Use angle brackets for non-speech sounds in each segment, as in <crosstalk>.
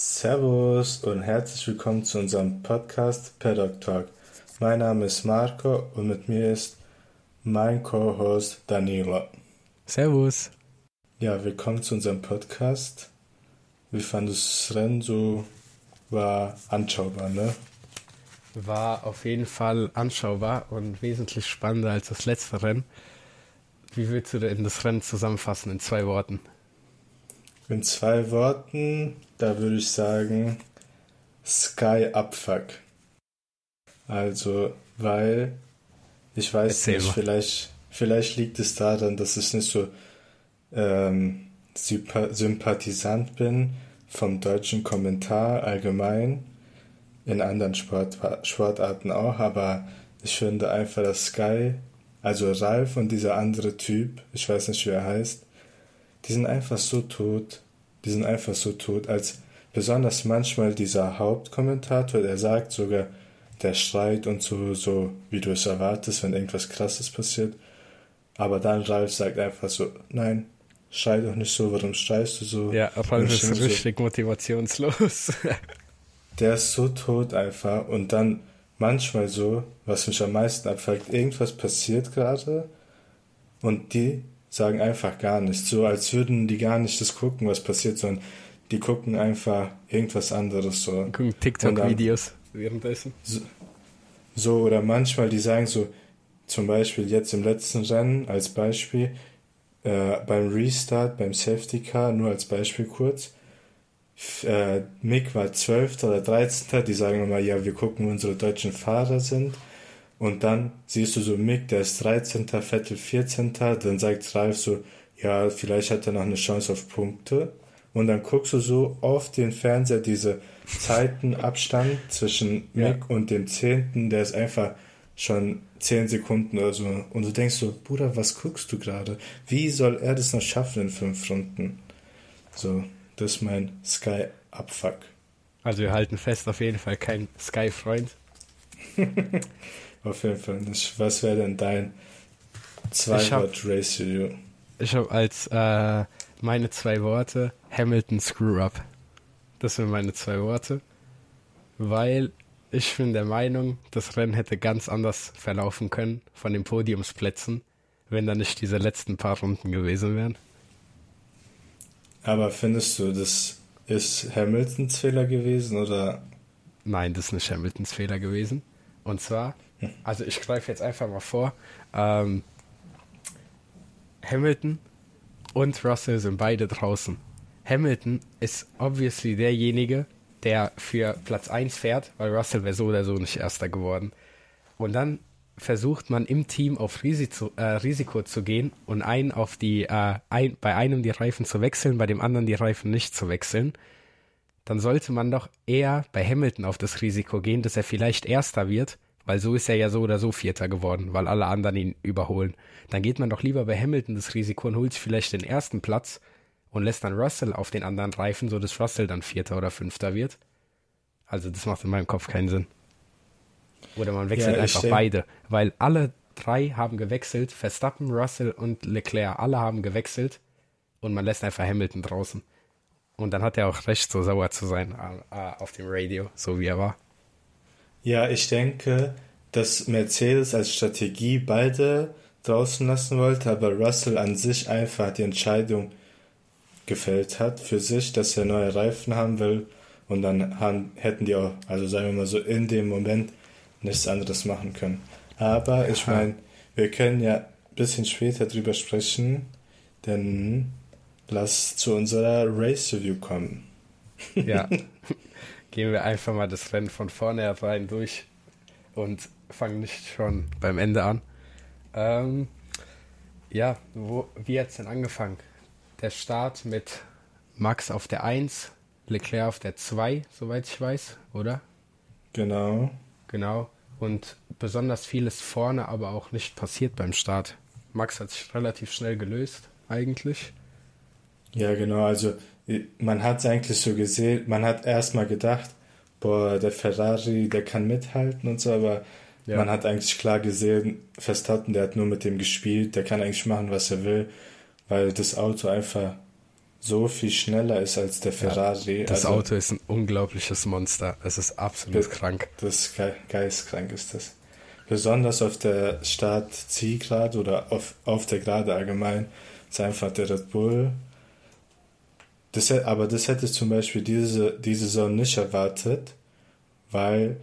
Servus und herzlich willkommen zu unserem Podcast Paddock Talk. Mein Name ist Marco und mit mir ist mein Co-Host Danilo. Servus. Ja, willkommen zu unserem Podcast. Wie fandest du das Rennen so? War anschaubar, ne? War auf jeden Fall anschaubar und wesentlich spannender als das letzte Rennen. Wie willst du denn das Rennen zusammenfassen in zwei Worten? In zwei Worten, da würde ich sagen Sky Abfuck. Also, weil ich weiß Erzähl nicht, vielleicht, vielleicht liegt es daran, dass ich nicht so ähm, sympathisant bin vom deutschen Kommentar allgemein, in anderen Sport, Sportarten auch, aber ich finde einfach, dass Sky, also Ralf und dieser andere Typ, ich weiß nicht, wie er heißt, die sind einfach so tot, die sind einfach so tot, als besonders manchmal dieser Hauptkommentator, der sagt sogar, der schreit und so, so wie du es erwartest, wenn irgendwas krasses passiert. Aber dann Ralf sagt einfach so, nein, schrei doch nicht so, warum schreist du so? Ja, Ralf ist so, richtig motivationslos. <laughs> der ist so tot einfach und dann manchmal so, was mich am meisten abfuckt, irgendwas passiert gerade und die sagen einfach gar nichts, so als würden die gar nicht das gucken, was passiert, sondern die gucken einfach irgendwas anderes so. Gucken TikTok-Videos währenddessen. So, so, oder manchmal, die sagen so, zum Beispiel jetzt im letzten Rennen als Beispiel, äh, beim Restart, beim Safety Car, nur als Beispiel kurz, äh, Mick war 12. oder 13. Die sagen immer, ja, wir gucken, wo unsere deutschen Fahrer sind. Und dann siehst du so Mick, der ist 13., Vettel 14. Dann sagt Ralf so, ja, vielleicht hat er noch eine Chance auf Punkte. Und dann guckst du so auf den Fernseher diese Zeitenabstand zwischen Mick ja. und dem Zehnten, der ist einfach schon 10 Sekunden oder so. Und du denkst so, Bruder, was guckst du gerade? Wie soll er das noch schaffen in fünf Runden? So, das ist mein Sky-Abfuck. Also wir halten fest, auf jeden Fall kein Sky-Freund. <laughs> auf jeden Fall nicht. Was wäre denn dein Zwei-Wort-Race-Video? Ich habe als äh, meine zwei Worte Hamilton Screw-Up. Das sind meine zwei Worte. Weil ich bin der Meinung, das Rennen hätte ganz anders verlaufen können von den Podiumsplätzen, wenn da nicht diese letzten paar Runden gewesen wären. Aber findest du, das ist Hamiltons Fehler gewesen oder? Nein, das ist nicht Hamiltons Fehler gewesen. Und zwar, also ich greife jetzt einfach mal vor, ähm, Hamilton und Russell sind beide draußen. Hamilton ist obviously derjenige, der für Platz 1 fährt, weil Russell wäre so oder so nicht Erster geworden. Und dann versucht man im Team auf Risiko, äh, Risiko zu gehen und einen auf die, äh, ein, bei einem die Reifen zu wechseln, bei dem anderen die Reifen nicht zu wechseln, dann sollte man doch eher bei Hamilton auf das Risiko gehen, dass er vielleicht Erster wird, weil so ist er ja so oder so Vierter geworden, weil alle anderen ihn überholen. Dann geht man doch lieber bei Hamilton das Risiko und holt vielleicht den ersten Platz und lässt dann Russell auf den anderen Reifen, so dass Russell dann Vierter oder Fünfter wird. Also das macht in meinem Kopf keinen Sinn. Oder man wechselt ja, einfach beide, weil alle drei haben gewechselt, Verstappen, Russell und Leclerc, alle haben gewechselt und man lässt einfach Hamilton draußen. Und dann hat er auch recht, so sauer zu sein äh, äh, auf dem Radio, so wie er war. Ja, ich denke, dass Mercedes als Strategie beide draußen lassen wollte, aber Russell an sich einfach die Entscheidung gefällt hat für sich, dass er neue Reifen haben will und dann haben, hätten die auch, also sagen wir mal so, in dem Moment nichts anderes machen können. Aber ich meine, wir können ja ein bisschen später drüber sprechen, denn lass zu unserer Race Review kommen. Ja, <laughs> gehen wir einfach mal das Rennen von vorne rein durch und fangen nicht schon beim Ende an. Ähm, ja, wo, wie hat es denn angefangen? Der Start mit Max auf der 1, Leclerc auf der 2, soweit ich weiß, oder? Genau. Genau. Und besonders vieles vorne aber auch nicht passiert beim Start. Max hat sich relativ schnell gelöst, eigentlich. Ja, genau. Also man hat es eigentlich so gesehen, man hat erstmal gedacht, boah, der Ferrari, der kann mithalten und so, aber ja. man hat eigentlich klar gesehen, Verstappen, der hat nur mit dem gespielt, der kann eigentlich machen, was er will, weil das Auto einfach so viel schneller ist als der Ferrari. Ja, das also, Auto ist ein unglaubliches Monster. Es ist absolut das, krank. Das ist ge geistkrank ist das. Besonders auf der Start-Zielgerade oder auf, auf der Gerade allgemein ist einfach der Red Bull. Das, aber das hätte ich zum Beispiel diese, diese Saison nicht erwartet, weil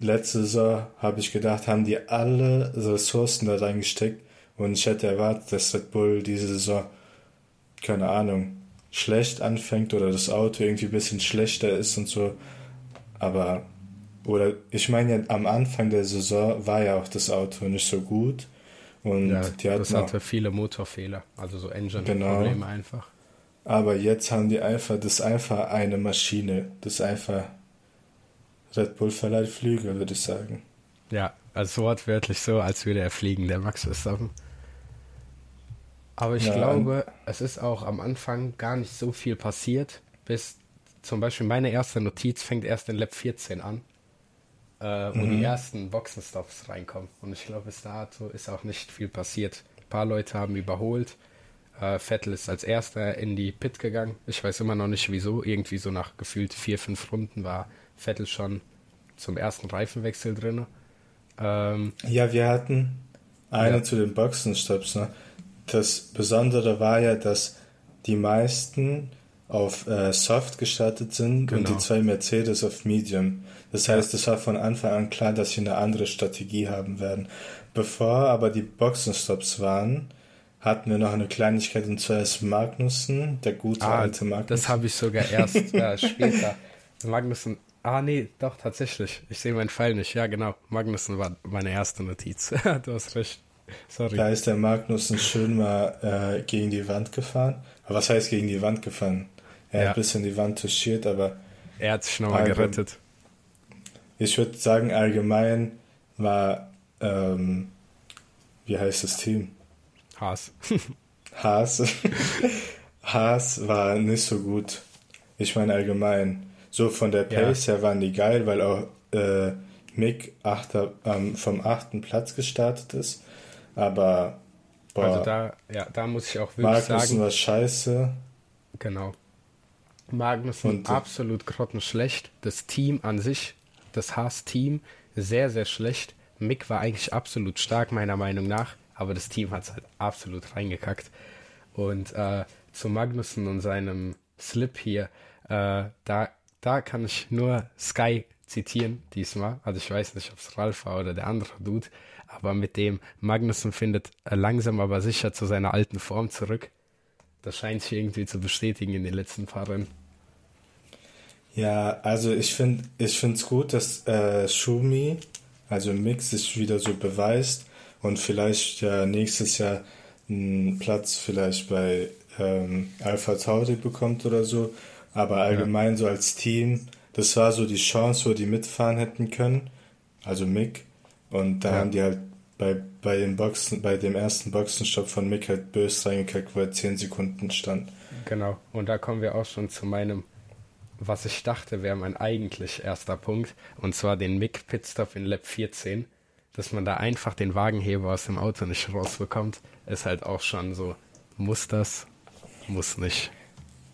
letzte Saison habe ich gedacht, haben die alle Ressourcen da reingesteckt und ich hätte erwartet, dass Red Bull diese Saison, keine Ahnung, schlecht anfängt oder das Auto irgendwie ein bisschen schlechter ist und so. Aber, oder ich meine ja, am Anfang der Saison war ja auch das Auto nicht so gut. Und ja, die hatten das hatte viele Motorfehler, also so Engine-Probleme genau. einfach. Aber jetzt haben die einfach, das ist einfach eine Maschine. Das ist einfach Red Bull verleiht Flügel, würde ich sagen. Ja, also wortwörtlich so, als würde er fliegen, der Max Verstappen. Aber ich ja, glaube, es ist auch am Anfang gar nicht so viel passiert, bis zum Beispiel meine erste Notiz fängt erst in Lab 14 an, äh, wo mhm. die ersten Boxenstops reinkommen. Und ich glaube, bis dato ist auch nicht viel passiert. Ein paar Leute haben überholt. Äh, Vettel ist als erster in die Pit gegangen. Ich weiß immer noch nicht wieso. Irgendwie so nach gefühlt vier, fünf Runden war Vettel schon zum ersten Reifenwechsel drin. Ähm, ja, wir hatten eine ja. zu den Boxenstops. Ne? Das Besondere war ja, dass die meisten auf äh, Soft gestartet sind genau. und die zwei Mercedes auf Medium. Das heißt, es war von Anfang an klar, dass sie eine andere Strategie haben werden. Bevor aber die Boxenstops waren, hatten wir noch eine Kleinigkeit und zwar ist Magnussen, der gute ah, alte Magnussen. Das habe ich sogar erst äh, <laughs> später. Magnussen Ah, nee, doch, tatsächlich. Ich sehe meinen Pfeil nicht. Ja, genau. Magnussen war meine erste Notiz. <laughs> du hast recht. Sorry. Da ist der Magnussen schön mal äh, gegen die Wand gefahren. Aber was heißt gegen die Wand gefahren? Er ja. hat ein bisschen die Wand touchiert, aber. Er hat sich nochmal gerettet. Ich würde sagen, allgemein war. Ähm, wie heißt das Team? Haas. Haas. <laughs> Haas war nicht so gut. Ich meine allgemein. So von der Pace ja. her waren die geil, weil auch äh, Mick achter, ähm, vom achten Platz gestartet ist. Aber boah, also da, ja, da muss ich auch wirklich Magnussen sagen. war scheiße. Genau. Magnussen Und, äh, absolut grottenschlecht. Das Team an sich, das Haas-Team, sehr, sehr schlecht. Mick war eigentlich absolut stark, meiner Meinung nach, aber das Team hat es halt absolut reingekackt. Und äh, zu Magnussen und seinem Slip hier, äh, da da kann ich nur Sky zitieren diesmal. Also ich weiß nicht, ob es Ralf war oder der andere Dude, aber mit dem Magnussen findet langsam aber sicher zu seiner alten Form zurück. Das scheint sich irgendwie zu bestätigen in den letzten paar Rennen. Ja, also ich finde ich es gut, dass äh, Schumi, also Mix, sich wieder so beweist und vielleicht ja nächstes Jahr einen Platz vielleicht bei ähm, Alpha Tauri bekommt oder so aber allgemein ja. so als Team, das war so die Chance, wo die mitfahren hätten können. Also Mick. Und da ja. haben die halt bei, bei, den Boxen, bei dem ersten Boxenstopp von Mick halt böse reingekackt, wo er 10 Sekunden stand. Genau. Und da kommen wir auch schon zu meinem, was ich dachte, wäre mein eigentlich erster Punkt. Und zwar den Mick Pitstop in Lab 14. Dass man da einfach den Wagenheber aus dem Auto nicht rausbekommt, ist halt auch schon so, muss das, muss nicht.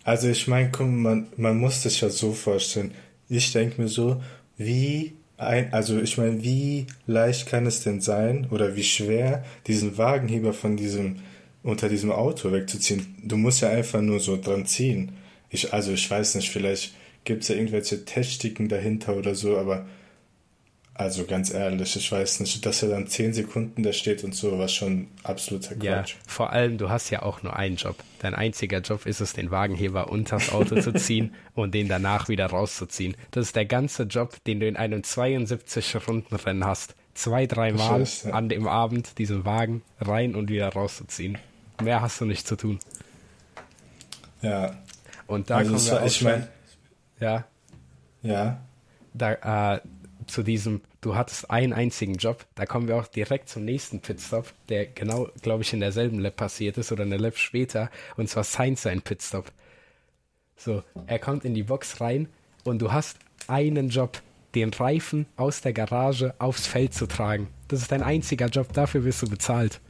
Also ich meine, man, man muss sich ja so vorstellen. Ich denke mir so, wie ein, also ich meine, wie leicht kann es denn sein oder wie schwer diesen Wagenheber von diesem unter diesem Auto wegzuziehen? Du musst ja einfach nur so dran ziehen. Ich, also ich weiß nicht, vielleicht gibt es ja irgendwelche Techniken dahinter oder so, aber also ganz ehrlich, ich weiß nicht, dass er dann 10 Sekunden da steht und so, was schon absoluter Quatsch. Ja, vor allem, du hast ja auch nur einen Job. Dein einziger Job ist es, den Wagenheber unters Auto zu ziehen <laughs> und den danach wieder rauszuziehen. Das ist der ganze Job, den du in einem 72-Runden-Rennen hast. Zwei, dreimal ja. an dem Abend diesen Wagen rein und wieder rauszuziehen. Mehr hast du nicht zu tun. Ja. Und da also kommen wir auch ich mein, Ja. Ja. Da, äh, zu diesem, du hattest einen einzigen Job, da kommen wir auch direkt zum nächsten Pitstop, der genau, glaube ich, in derselben Lab passiert ist oder eine Lab später, und zwar Sainz sein Pitstop. So, er kommt in die Box rein und du hast einen Job, den Reifen aus der Garage aufs Feld zu tragen. Das ist dein einziger Job, dafür wirst du bezahlt.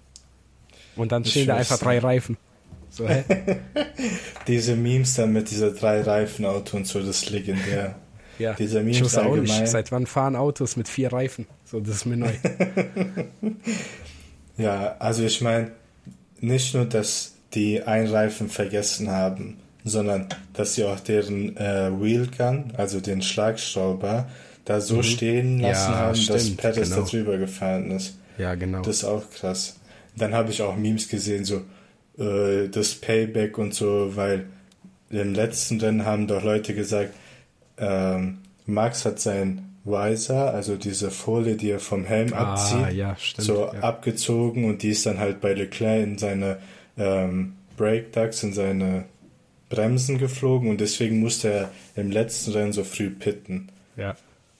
Und dann stehen da einfach drei Reifen. So? <laughs> Diese Memes dann mit dieser drei Reifen Auto und so, das ist legendär. Ja, Dieser ich Memes wusste auch nicht, allgemein. seit wann fahren Autos mit vier Reifen? So, das ist mir neu. <laughs> Ja, also ich meine, nicht nur, dass die einen Reifen vergessen haben, sondern dass sie auch deren äh, Wheelgun, also den Schlagschrauber, da so stehen lassen Mhm. Ja, haben, dass stimmt, Pettis genau. da drüber gefahren ist. Ja, genau. Das ist auch krass. Dann habe ich auch Memes gesehen, so äh, das Payback und so, weil im letzten Rennen haben doch Leute gesagt, ähm, Max hat sein Visor, also diese Folie, die er vom Helm ah, abzieht, ja, stimmt. so ja. abgezogen und die ist dann halt bei Leclerc in seine ähm, Brake Ducts, in seine Bremsen geflogen und deswegen musste er im letzten Rennen so früh pitten. ja.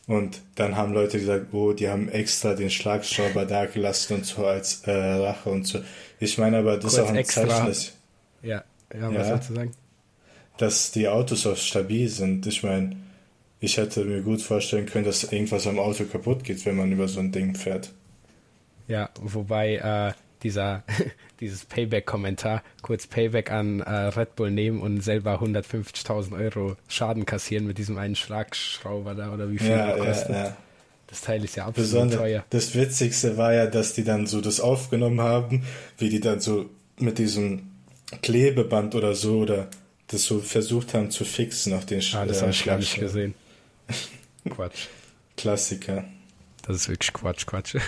Und dann haben Leute gesagt, oh, die haben extra den Schlagschrauber da gelassen und so als äh, Rache und so. Ich meine aber, das ist auch ein extra. Zeichen, dass, Ja, ja, Ja. was sollst du sagen? dass die Autos auch stabil sind. Ich meine, ich hätte mir gut vorstellen können, dass irgendwas am Auto kaputt geht, wenn man über so ein Ding fährt. Ja, wobei äh, dieser <laughs> dieses Payback-Kommentar, kurz Payback an äh, Red Bull nehmen und selber 150.000 Euro Schaden kassieren mit diesem einen Schlagschrauber da oder wie viel Ja, ja, kostet. ja. Das Teil ist ja absolut Besonders, teuer. das Witzigste war ja, dass die dann so das aufgenommen haben, wie die dann so mit diesem Klebeband oder so oder das so versucht haben zu fixen auf den Sch Ah, das äh, habe ich gar nicht gesehen. <laughs> Quatsch. Klassiker. Das ist wirklich Quatsch, Quatsch. <laughs>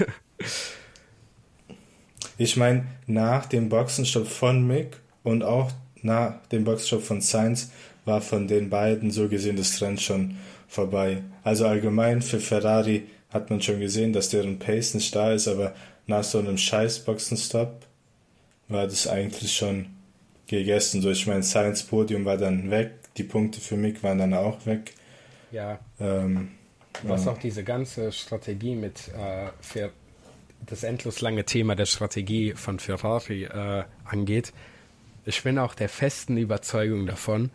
Ich meine, nach dem Boxenstopp von Mick und auch nach dem Boxenstopp von Sainz war von den beiden so gesehen das Rennen schon vorbei. Also allgemein für Ferrari hat man schon gesehen, dass deren Pace nicht da ist, aber nach so einem scheiß Boxenstopp war das eigentlich schon gegessen. So, ich meine, Sainz Podium war dann weg, die Punkte für Mick waren dann auch weg. Ja, Ähm, was ja. auch diese ganze Strategie mit äh, für das endlos lange Thema der Strategie von Ferrari äh, angeht, ich bin auch der festen Überzeugung davon,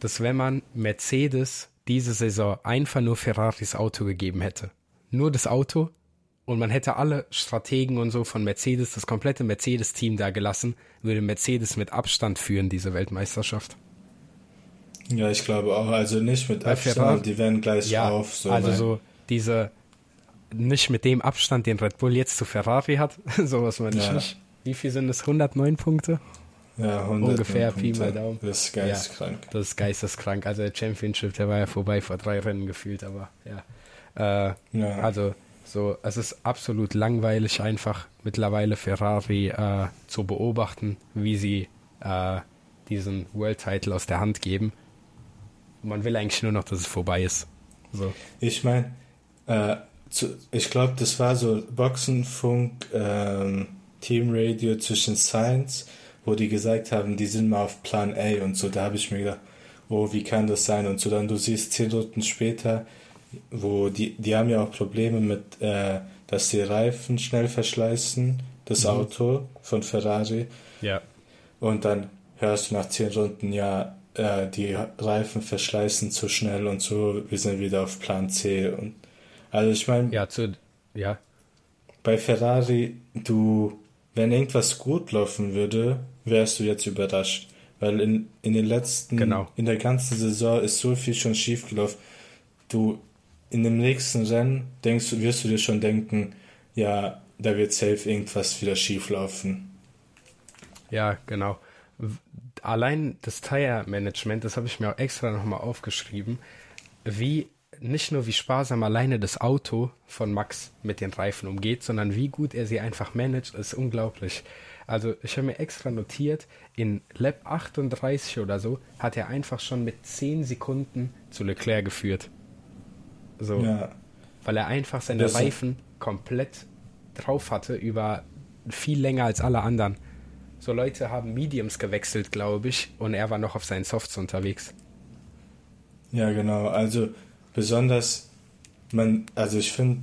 dass wenn man Mercedes diese Saison einfach nur Ferraris Auto gegeben hätte, nur das Auto und man hätte alle Strategen und so von Mercedes, das komplette Mercedes-Team da gelassen, würde Mercedes mit Abstand führen, diese Weltmeisterschaft. Ja, ich glaube auch. Also nicht mit Bei Abstand, Ferrari- die werden gleich Ja, auf. So also so diese nicht mit dem Abstand, den Red Bull jetzt zu Ferrari hat, <laughs> sowas meine ich Ja. nicht. Wie viel sind es? 109 Punkte? Ja, 100 Ungefähr, Pi mal Daumen. Das ist geisteskrank. Das ist geisteskrank. Also der Championship, der war ja vorbei vor drei Rennen gefühlt, aber ja. Äh, Ja. Also so, es ist absolut langweilig einfach mittlerweile Ferrari äh, zu beobachten, wie sie äh, diesen World Title aus der Hand geben. Man will eigentlich nur noch, dass es vorbei ist. So. Ich meine, äh, ich glaube, das war so Boxenfunk, ähm, Teamradio zwischen Science, wo die gesagt haben, die sind mal auf Plan A und so. Da habe ich mir gedacht, oh, wie kann das sein? Und so dann, du siehst zehn Minuten später, wo die, die haben ja auch Probleme mit, äh, dass die Reifen schnell verschleißen, das Mhm. Auto von Ferrari. Ja. Und dann hörst du nach zehn Runden, ja, äh, die Reifen verschleißen zu schnell und so, wir sind wieder auf Plan C. Und also ich meine, Ja, zu, ja, bei Ferrari, du, wenn irgendwas gut laufen würde, wärst du jetzt überrascht. Weil in, in den letzten, Genau. in der ganzen Saison ist so viel schon schief gelaufen. Du, in dem nächsten Rennen denkst du, wirst du dir schon denken, ja, da wird safe irgendwas wieder schief laufen. ja, genau. Allein das Tire-Management, das habe ich mir auch extra nochmal aufgeschrieben, wie, nicht nur wie sparsam alleine das Auto von Max mit den Reifen umgeht, sondern wie gut er sie einfach managt, ist unglaublich. Also ich habe mir extra notiert, in Lab 38 oder so hat er einfach schon mit 10 Sekunden zu Leclerc geführt. So. Ja, weil er einfach seine Das- Reifen komplett drauf hatte über viel länger als alle anderen. So Leute haben Mediums gewechselt, glaube ich, und er war noch auf seinen Softs unterwegs. Ja, genau. Also besonders, man, also ich finde,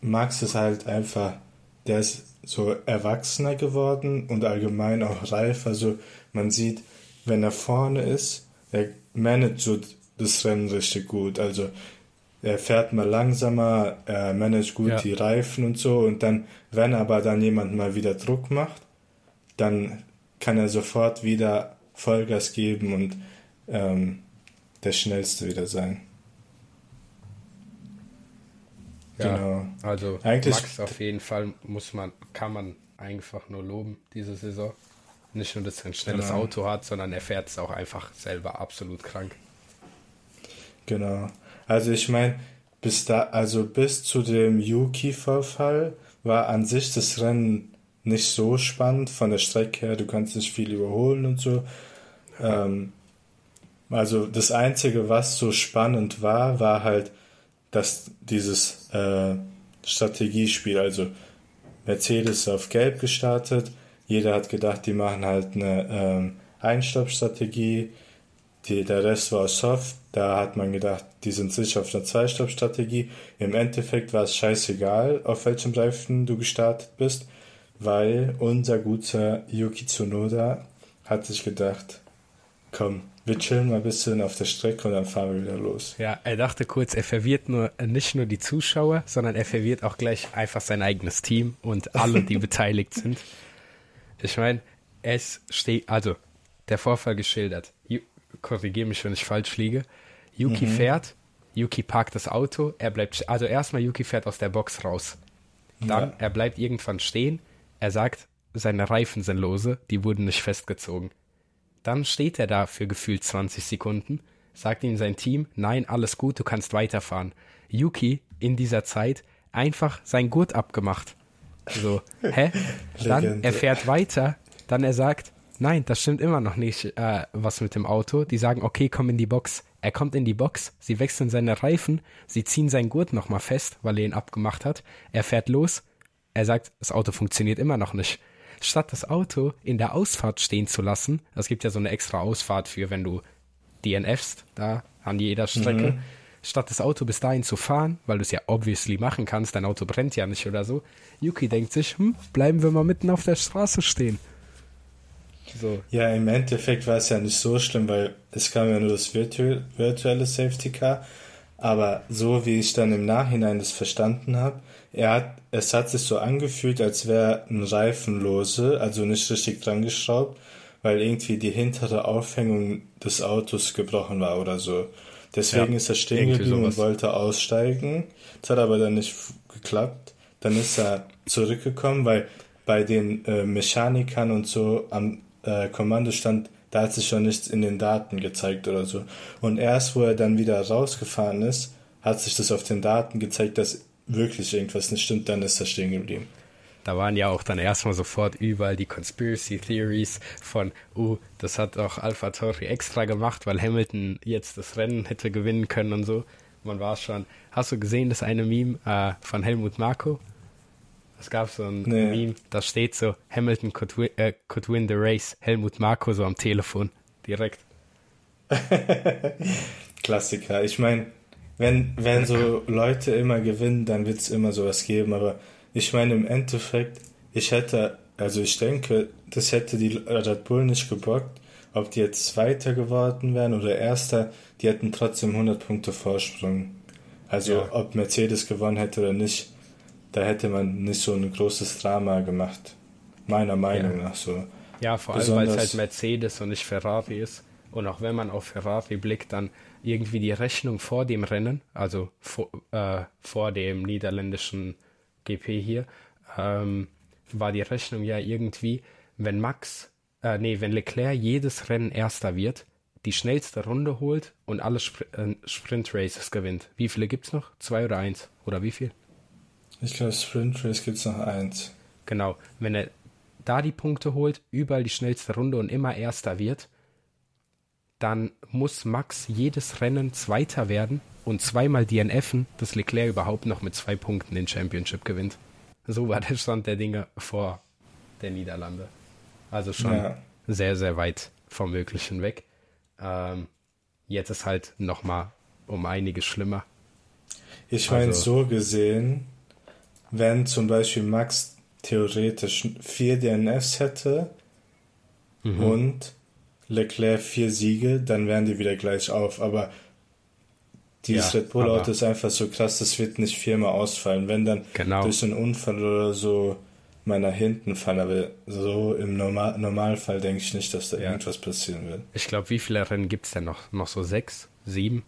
Max ist halt einfach, der ist so erwachsener geworden und allgemein auch reif. Also man sieht, wenn er vorne ist, er managt so das Rennen richtig gut. Also er fährt mal langsamer, er managt gut Ja. die Reifen und so und dann, wenn aber dann jemand mal wieder Druck macht, dann kann er sofort wieder Vollgas geben und ähm, der Schnellste wieder sein. Ja, genau. Also Eigentlich Max auf jeden Fall muss man, kann man einfach nur loben diese Saison. Nicht nur, dass er ein schnelles genau. Auto hat, sondern er fährt es auch einfach selber absolut krank. Genau. Also ich meine, bis da, also bis zu dem Yuki-Vorfall war an sich das Rennen nicht so spannend von der Strecke her. Du kannst nicht viel überholen und so. Ähm, also das Einzige, was so spannend war, war halt, dass dieses äh, Strategiespiel, also Mercedes auf Gelb gestartet, jeder hat gedacht, die machen halt eine ähm, Einstoppstrategie, die, der Rest war soft, da hat man gedacht, die sind sicher auf einer Zweistoppstrategie. Im Endeffekt war es scheißegal, auf welchem Reifen du gestartet bist, weil unser guter Yuki Tsunoda hat sich gedacht, komm, wir chillen mal ein bisschen auf der Strecke und dann fahren wir wieder los. Ja, er dachte kurz, er verwirrt nur nicht nur die Zuschauer, sondern er verwirrt auch gleich einfach sein eigenes Team und alle, die <laughs> beteiligt sind. Ich meine, es steht, also der Vorfall geschildert. Korrigiere mich, wenn ich falsch liege. Yuki mhm. fährt, Yuki parkt das Auto, er bleibt, also erstmal Yuki fährt aus der Box raus. Dann, ja. er bleibt irgendwann stehen, er sagt, seine Reifen sind lose, die wurden nicht festgezogen. Dann steht er da für gefühlt 20 Sekunden, sagt ihm sein Team, nein, alles gut, du kannst weiterfahren. Yuki in dieser Zeit einfach sein Gurt abgemacht. So, hä? <laughs> Dann, er fährt weiter, dann er sagt, nein, das stimmt immer noch nicht, äh, was mit dem Auto. Die sagen, okay, komm in die Box. Er kommt in die Box, sie wechseln seine Reifen, sie ziehen sein Gurt nochmal fest, weil er ihn abgemacht hat. Er fährt los, er sagt, das Auto funktioniert immer noch nicht statt das Auto in der Ausfahrt stehen zu lassen, es gibt ja so eine extra Ausfahrt für, wenn du DNFst, da an jeder Strecke, mhm. statt das Auto bis dahin zu fahren, weil du es ja obviously machen kannst, dein Auto brennt ja nicht oder so, Yuki denkt sich, hm, bleiben wir mal mitten auf der Straße stehen. So. Ja, im Endeffekt war es ja nicht so schlimm, weil es kam ja nur das virtu virtuelle Safety Car. Aber so wie ich dann im Nachhinein das verstanden habe, er hat, es hat sich so angefühlt, als wäre ein Reifen lose, also nicht richtig dran geschraubt, weil irgendwie die hintere Aufhängung des Autos gebrochen war oder so. Deswegen ja, ist er stehen geblieben und wollte aussteigen. Das hat aber dann nicht geklappt. Dann ist er zurückgekommen, weil bei den äh, Mechanikern und so am äh, Kommando stand, da hat sich schon nichts in den Daten gezeigt oder so. Und erst, wo er dann wieder rausgefahren ist, hat sich das auf den Daten gezeigt, dass wirklich irgendwas nicht stimmt, dann ist er stehen geblieben. Da waren ja auch dann erstmal sofort überall die Conspiracy Theories von, uh, das hat auch Alpha Tauri extra gemacht, weil Hamilton jetzt das Rennen hätte gewinnen können und so. Man war schon. Hast du gesehen, das eine Meme äh, von Helmut Marko? Es gab so ein nee. Meme, da steht so, Hamilton could win, äh, could win the race, Helmut Marko so am Telefon, direkt. <laughs> Klassiker. Ich meine, wenn, wenn so Leute immer gewinnen, dann wird es immer sowas geben. Aber ich meine, im Endeffekt, ich hätte, also ich denke, das hätte die Red Bull nicht gebockt, ob die jetzt Zweiter geworden wären oder Erster, die hätten trotzdem 100 Punkte Vorsprung. Also ja. ob Mercedes gewonnen hätte oder nicht, da hätte man nicht so ein großes Drama gemacht. Meiner Meinung ja. nach so. Ja, vor allem, weil es halt Mercedes und nicht Ferrari ist. Und auch wenn man auf Ferrari blickt, dann irgendwie die Rechnung vor dem Rennen, also vor, äh, vor dem niederländischen GP hier, ähm, war die Rechnung ja irgendwie, wenn Max, äh, nee, wenn Leclerc jedes Rennen Erster wird, die schnellste Runde holt und alle Spr äh, Sprint Races gewinnt. Wie viele gibt es noch? Zwei oder eins? Oder wie viel? Ich glaube, Sprint Race gibt es noch eins. Genau. Wenn er da die Punkte holt, überall die schnellste Runde und immer Erster wird, dann muss Max jedes Rennen Zweiter werden und zweimal DNFen, dass Leclerc überhaupt noch mit zwei Punkten den Championship gewinnt. So war der Stand der Dinge vor der Niederlande. Also schon ja. sehr, sehr weit vom Möglichen weg. Ähm, jetzt ist halt nochmal um einiges schlimmer. Ich meine, also, so gesehen, wenn zum Beispiel Max theoretisch vier DNFs hätte mhm. und Leclerc vier Siege, dann wären die wieder gleich auf. Aber dieses ja, Red Bull Auto ist einfach so krass, das wird nicht viermal ausfallen. Wenn dann genau. durch einen Unfall oder so mal nach hinten fallen, aber so im Normal Normalfall denke ich nicht, dass da Ja. irgendwas passieren wird. Ich glaube, wie viele Rennen gibt es denn noch? Noch so sechs? Sieben?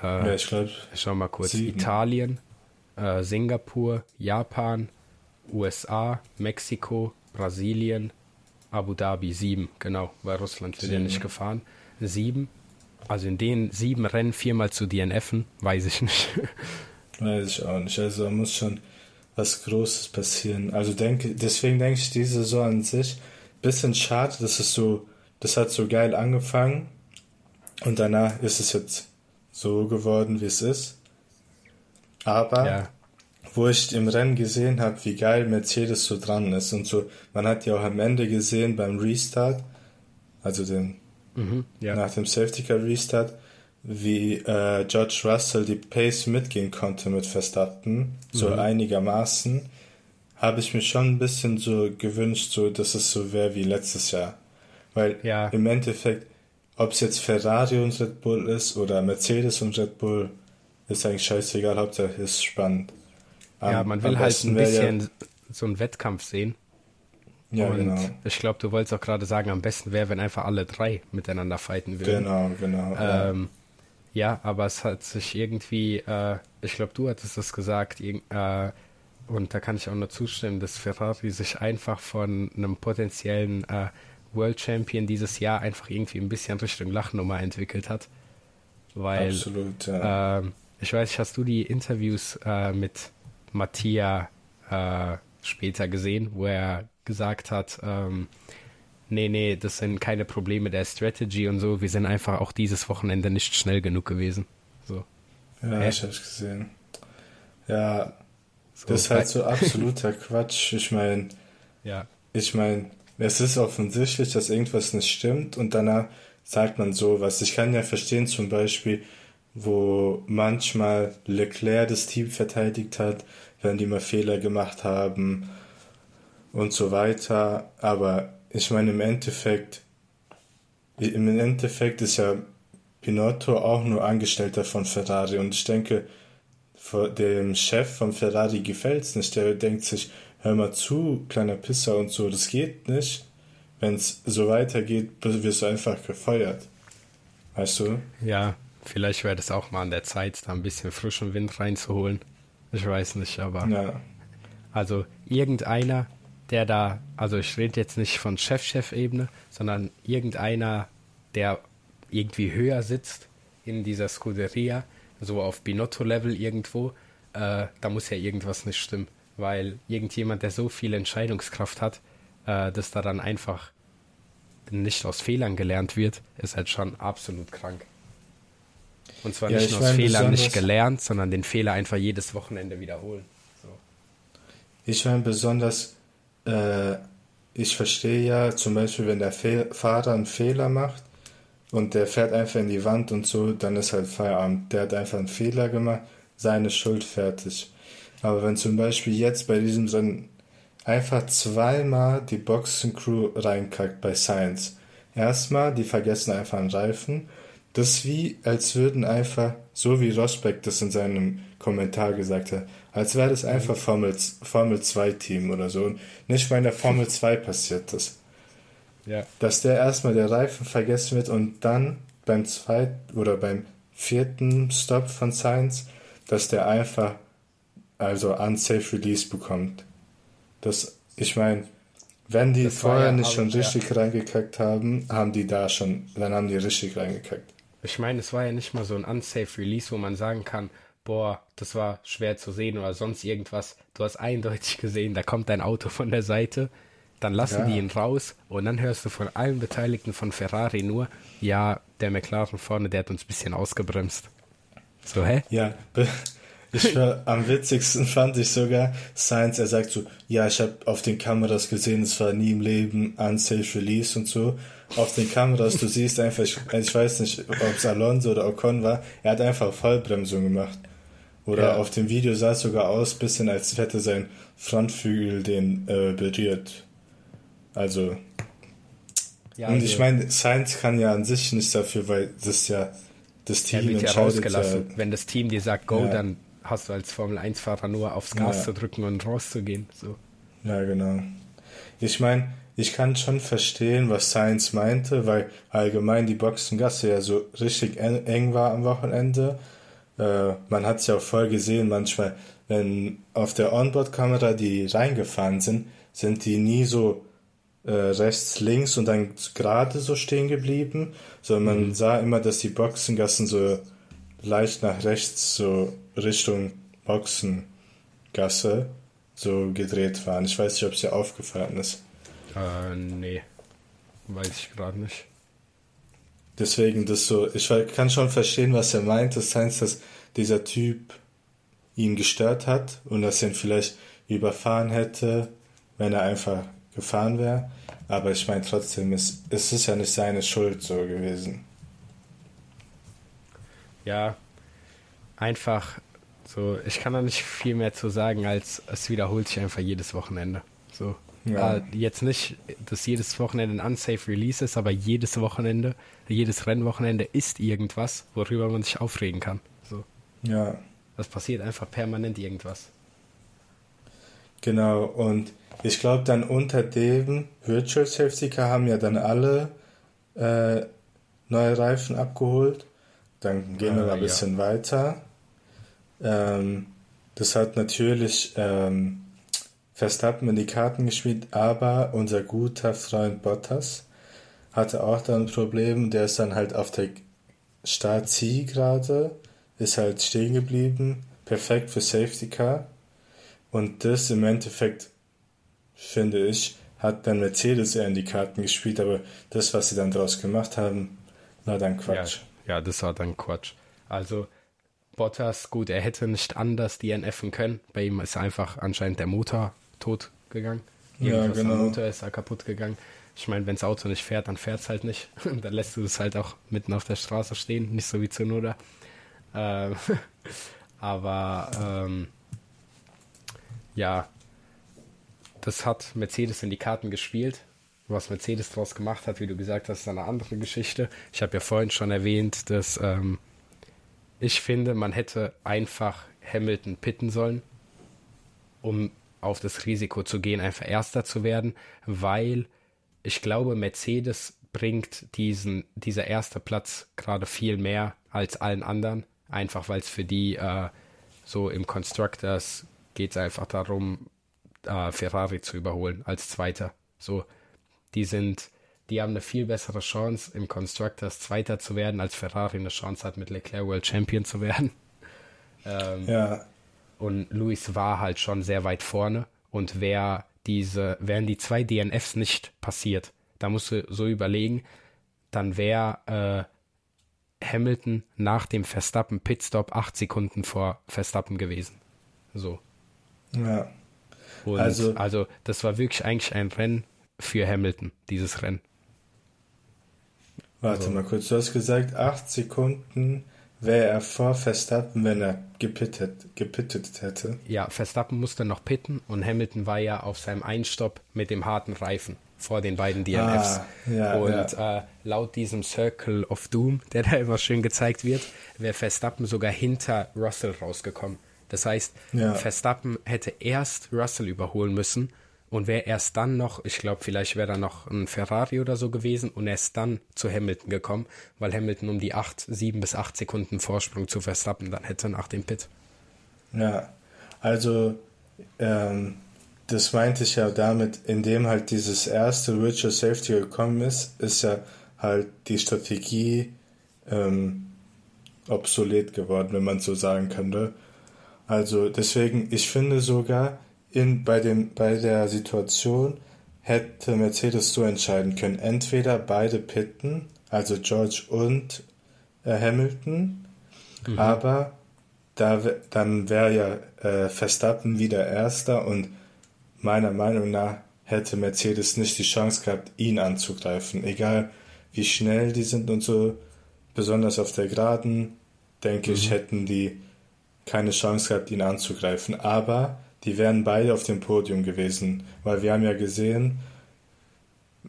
Äh, Ja, ich glaube, schau mal kurz. Sieben. Italien, äh, Singapur, Japan, USA, Mexiko, Brasilien, Abu Dhabi. Sieben, genau, weil Russland wird ja nicht gefahren. Sieben. Also in den sieben Rennen viermal zu DNFen, weiß ich nicht. <laughs> weiß ich auch nicht. Also da muss schon was Großes passieren. Also denke, deswegen denke ich, diese Saison an sich bisschen schade, dass es so, das hat so geil angefangen und danach ist es jetzt so geworden, wie es ist. Aber ja, wo ich im Rennen gesehen habe, wie geil Mercedes so dran ist und so, man hat ja auch am Ende gesehen beim Restart, also den mhm, ja. nach dem Safety Car Restart, wie äh, George Russell die Pace mitgehen konnte mit Verstappen, so Mhm. einigermaßen, habe ich mir schon ein bisschen so gewünscht, so dass es so wäre wie letztes Jahr. Weil Ja. im Endeffekt, ob es jetzt Ferrari und Red Bull ist oder Mercedes und Red Bull, ist eigentlich scheißegal, Hauptsache ist spannend. Ja, man will halt ein bisschen so einen Wettkampf sehen. Ja, ja und genau. ich glaube, du wolltest auch gerade sagen, am besten wäre, wenn einfach alle drei miteinander fighten würden. Genau, genau. ja. Ähm, ja, aber es hat sich irgendwie, äh, ich glaube, du hattest das gesagt, irg- äh, und da kann ich auch nur zustimmen, dass Ferrari sich einfach von einem potenziellen äh, World Champion dieses Jahr einfach irgendwie ein bisschen Richtung Lachnummer entwickelt hat. Weil, Absolut, ja. ähm, ich weiß hast du die Interviews äh, mit Mattia äh, später gesehen, wo er gesagt hat, ähm, nee, nee, das sind keine Probleme der Strategy und so, wir sind einfach auch dieses Wochenende nicht schnell genug gewesen. So. ja, hä? ich hab's gesehen. Ja, so Das ist halt so absoluter <laughs> Quatsch. Ich meine, Ja, ich meine, es ist offensichtlich, dass irgendwas nicht stimmt und danach sagt man sowas. Ich kann ja verstehen zum Beispiel, wo manchmal Leclerc das Team verteidigt hat, wenn die mal Fehler gemacht haben und so weiter. Aber ich meine, im Endeffekt, im Endeffekt ist ja Pinotto auch nur Angestellter von Ferrari und ich denke, dem Chef von Ferrari gefällt's nicht. Der denkt sich, hör mal zu, kleiner Pisser und so, das geht nicht. Wenn's so weitergeht, wirst du einfach gefeuert. Weißt du? ja, vielleicht wäre das auch mal an der Zeit, da ein bisschen frischen Wind reinzuholen. Ich weiß nicht, aber Ja. also irgendeiner, der da, also ich rede jetzt nicht von Chef-Chef-Ebene, sondern irgendeiner, der irgendwie höher sitzt in dieser Scuderia, so auf Binotto-Level irgendwo, äh, da muss ja irgendwas nicht stimmen, weil irgendjemand, der so viel Entscheidungskraft hat, äh, dass da dann einfach nicht aus Fehlern gelernt wird, ist halt schon absolut krank. Und zwar Ja, nicht ich nur aus Fehlern nicht gelernt, sondern den Fehler einfach jedes Wochenende wiederholen. So. Ich meine besonders, äh, ich verstehe ja zum Beispiel, wenn der Fe Fahrer einen Fehler macht und der fährt einfach in die Wand und so, dann ist halt Feierabend. Der hat einfach einen Fehler gemacht, seine Schuld fertig. Aber wenn zum Beispiel jetzt bei diesem Rennen einfach zweimal die Boxencrew reinkackt bei Science. Erstmal, die vergessen einfach einen Reifen. Das ist wie, als würden einfach, so wie Rosberg das in seinem Kommentar gesagt hat, als wäre das einfach Formel, Formel 2 Team oder so. Und nicht mal in der Formel 2 passiert das. Ja. Dass der erstmal der Reifen vergessen wird und dann beim zweiten oder beim vierten Stop von Science, dass der einfach also unsafe Release bekommt. Das, ich meine, wenn die Das vorher ja nicht schon ja. richtig reingekackt haben, haben die da schon, dann haben die richtig reingekackt. Ich meine, es war ja nicht mal so ein unsafe Release, wo man sagen kann, boah, das war schwer zu sehen oder sonst irgendwas. Du hast eindeutig gesehen, da kommt dein Auto von der Seite, dann lassen Ja. die ihn raus und dann hörst du von allen Beteiligten von Ferrari nur, ja, der McLaren vorne, der hat uns ein bisschen ausgebremst. So, hä? Ja, <laughs> ich war, am witzigsten fand ich sogar Science, er sagt so, ja, ich habe auf den Kameras gesehen, es war nie im Leben unsafe release und so. Auf den Kameras, du siehst einfach, ich, ich weiß nicht, ob es Alonso oder Ocon war, er hat einfach Vollbremsung gemacht. Oder Ja. auf dem Video sah es sogar aus, bisschen als hätte sein Frontflügel den äh, berührt. Also, Ja, und also, ich meine, Science kann ja an sich nichts dafür, weil das ja das Team ja entscheidet rausgelassen. ja, Wenn das Team dir sagt, go, Ja. dann hast du als Formel-1-Fahrer nur aufs Gas Ja. zu drücken und rauszugehen. So. Ja, genau. Ich meine, ich kann schon verstehen, was Science meinte, weil allgemein die Boxengasse ja so richtig eng war am Wochenende. Äh, man hat es ja auch voll gesehen, manchmal, wenn auf der Onboard-Kamera die reingefahren sind, sind die nie so äh, rechts, links und dann gerade so stehen geblieben, sondern man mhm. sah immer, dass die Boxengassen so leicht nach rechts, so Richtung Boxengasse, so gedreht waren. Ich weiß nicht, ob es dir aufgefallen ist. Äh, nee. Weiß ich gerade nicht. Deswegen das so, ich kann schon verstehen, was er meint. Das heißt, dass dieser Typ ihn gestört hat und dass er ihn vielleicht überfahren hätte, wenn er einfach gefahren wäre. Aber ich meine trotzdem, es, es ist ja nicht seine Schuld so gewesen. Ja, einfach so, ich kann da nicht viel mehr zu sagen, als es wiederholt sich einfach jedes Wochenende. So. Ja. Äh, jetzt nicht, dass jedes Wochenende ein unsafe Release ist, aber jedes Wochenende, jedes Rennwochenende ist irgendwas, worüber man sich aufregen kann. So. Ja. Das passiert einfach permanent irgendwas. Genau, und ich glaube dann unter dem Virtual Safety Car haben ja dann alle äh, neue Reifen abgeholt. Dann gehen wir mal ein bisschen ja. weiter. Ähm, das hat natürlich ähm, Verstappen in die Karten gespielt, aber unser guter Freund Bottas hatte auch dann ein Problem. Der ist dann halt auf der Start-Zielgerade, ist halt stehen geblieben. Perfekt für Safety Car. Und das im Endeffekt, finde ich, hat dann Mercedes eher in die Karten gespielt, aber das, was sie dann daraus gemacht haben, war dann Quatsch. Ja, ja, das war dann Quatsch. Also Bottas, gut, er hätte nicht anders DNFen können. Bei ihm ist einfach anscheinend der Motor tot gegangen. Irgendwas ja, genau. Der Motor ist da kaputt gegangen. Ich meine, wenn das Auto nicht fährt, dann fährt es halt nicht. <laughs> dann lässt du es halt auch mitten auf der Straße stehen, nicht so wie Zunoda. Ähm, <laughs> aber ähm, ja, das hat Mercedes in die Karten gespielt. Was Mercedes daraus gemacht hat, wie du gesagt hast, ist eine andere Geschichte. Ich habe ja vorhin schon erwähnt, dass ähm, ich finde, man hätte einfach Hamilton pitten sollen, um auf das Risiko zu gehen, einfach Erster zu werden, weil ich glaube, Mercedes bringt diesen, dieser erste Platz gerade viel mehr als allen anderen, einfach weil es für die äh, so im Constructors geht es einfach darum, äh, Ferrari zu überholen als Zweiter. So, die sind die haben eine viel bessere Chance, im Constructors Zweiter zu werden, als Ferrari eine Chance hat, mit Leclerc World Champion zu werden. <laughs> Ähm, ja. Und Luis war halt schon sehr weit vorne. Und wer diese, wären die zwei DNFs nicht passiert, da musst du so überlegen, dann wäre äh, Hamilton nach dem Verstappen Pitstop acht Sekunden vor Verstappen gewesen. So. Ja. Und also, also das war wirklich eigentlich ein Rennen für Hamilton, dieses Rennen. Warte also, mal kurz, du hast gesagt, acht Sekunden wäre er vor Verstappen, wenn er gepittet, gepittet hätte. Ja, Verstappen musste noch pitten und Hamilton war ja auf seinem Einstopp mit dem harten Reifen vor den beiden DNFs. Ah, ja, und ja. Äh, laut diesem Circle of Doom, <laughs> der da immer schön gezeigt wird, wäre Verstappen sogar hinter Russell rausgekommen. Das heißt, ja. Verstappen hätte erst Russell überholen müssen und wäre erst dann noch, ich glaube, vielleicht wäre da noch ein Ferrari oder so gewesen und erst dann zu Hamilton gekommen, weil Hamilton um die 8, 7 bis 8 Sekunden Vorsprung zu Verstappen dann hätte nach dem Pit. Ja, also ähm, das meinte ich ja damit, indem halt dieses erste Virtual Safety gekommen ist, ist ja halt die Strategie ähm, obsolet geworden, wenn man so sagen könnte. Also deswegen, ich finde sogar, in, bei, dem, bei der Situation hätte Mercedes so entscheiden können. Entweder beide pitten, also George und äh, Hamilton, mhm. aber da, dann wäre ja äh, Verstappen wieder Erster und meiner Meinung nach hätte Mercedes nicht die Chance gehabt, ihn anzugreifen. Egal wie schnell die sind und so, besonders auf der Geraden, denke mhm. ich, hätten die keine Chance gehabt, ihn anzugreifen. Aber die wären beide auf dem Podium gewesen, weil wir haben ja gesehen,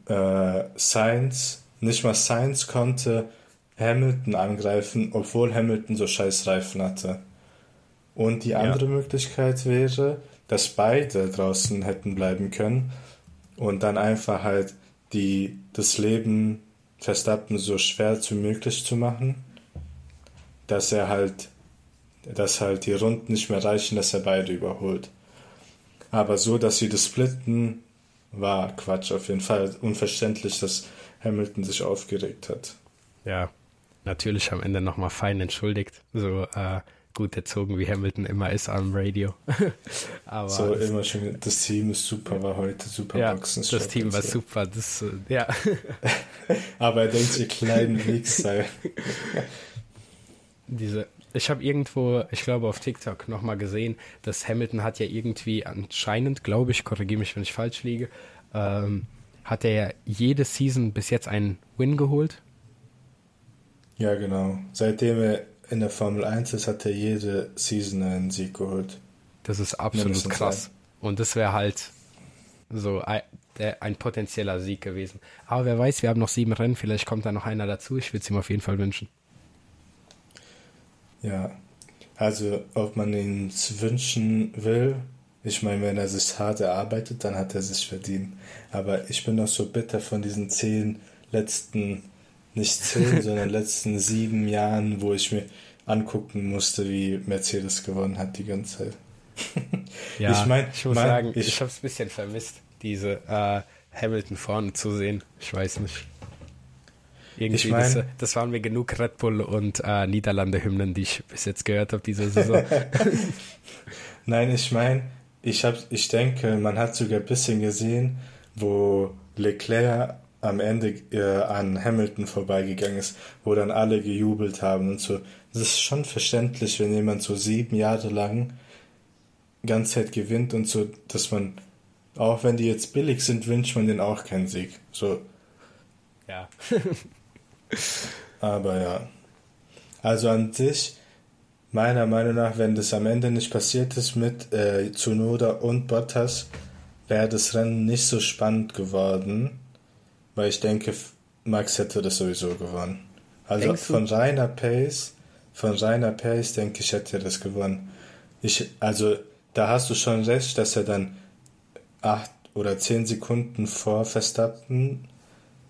äh, Sainz, nicht mal Sainz konnte Hamilton angreifen, obwohl Hamilton so scheiß Reifen hatte. Und die andere ja. Möglichkeit wäre, dass beide draußen hätten bleiben können und dann einfach halt die, das Leben Verstappen so schwer wie möglich zu machen, dass er halt, dass halt die Runden nicht mehr reichen, dass er beide überholt. Aber so, dass sie das splitten, war Quatsch auf jeden Fall. Unverständlich, dass Hamilton sich aufgeregt hat. Ja, natürlich am Ende nochmal fein entschuldigt. So äh, gut erzogen, wie Hamilton immer ist am Radio. <laughs> Aber so immer schon, das Team ist super, war heute super ja, Boxen. Das Team war super, das, äh, ja. <laughs> Aber er denkt, ihr kleinen Wichser. <laughs> Diese, ich habe irgendwo, ich glaube auf TikTok nochmal gesehen, dass Hamilton hat ja irgendwie anscheinend, glaube ich, korrigiere mich, wenn ich falsch liege, ähm, hat er jede Season bis jetzt einen Win geholt ja, genau. Seitdem er in der Formel 1 ist, hat er jede Season einen Sieg geholt. Das ist absolut krass. Ein. Und das wäre halt so ein potenzieller Sieg gewesen. Aber wer weiß, wir haben noch sieben Rennen, vielleicht kommt da noch einer dazu. Ich würde es ihm auf jeden Fall wünschen. Ja, also ob man ihn wünschen will, ich meine, wenn er sich hart erarbeitet, dann hat er sich verdient. Aber ich bin noch so bitter von diesen zehn letzten nicht zehn, <laughs> sondern letzten sieben Jahren, wo ich mir angucken musste, wie Mercedes gewonnen hat die ganze Zeit. ja, <laughs> ich, mein, ich muss mein, sagen, ich, ich habe es ein bisschen vermisst, diese äh, Hamilton vorne zu sehen. Ich weiß nicht. Irgendwie, ich mein, das, das, waren mir genug Red Bull und äh, Niederlande-Hymnen, die ich bis jetzt gehört habe diese Saison. <laughs> Nein, ich meine, ich, ich denke, man hat sogar ein bisschen gesehen, wo Leclerc am Ende äh, an Hamilton vorbeigegangen ist, wo dann alle gejubelt haben und so. Das ist schon verständlich, wenn jemand so sieben Jahre lang ganz Zeit gewinnt und so, dass man, auch wenn die jetzt billig sind, wünscht man denen auch keinen Sieg. So. Ja. <laughs> Aber ja. Also an sich, meiner Meinung nach, wenn das am Ende nicht passiert ist mit äh, Tsunoda und Bottas, wäre das Rennen nicht so spannend geworden weil ich denke, Max hätte das sowieso gewonnen. Also von reiner Pace, von reiner Pace denke ich, hätte er das gewonnen. Ich, also da hast du schon recht, dass er dann acht oder zehn Sekunden vor Verstappen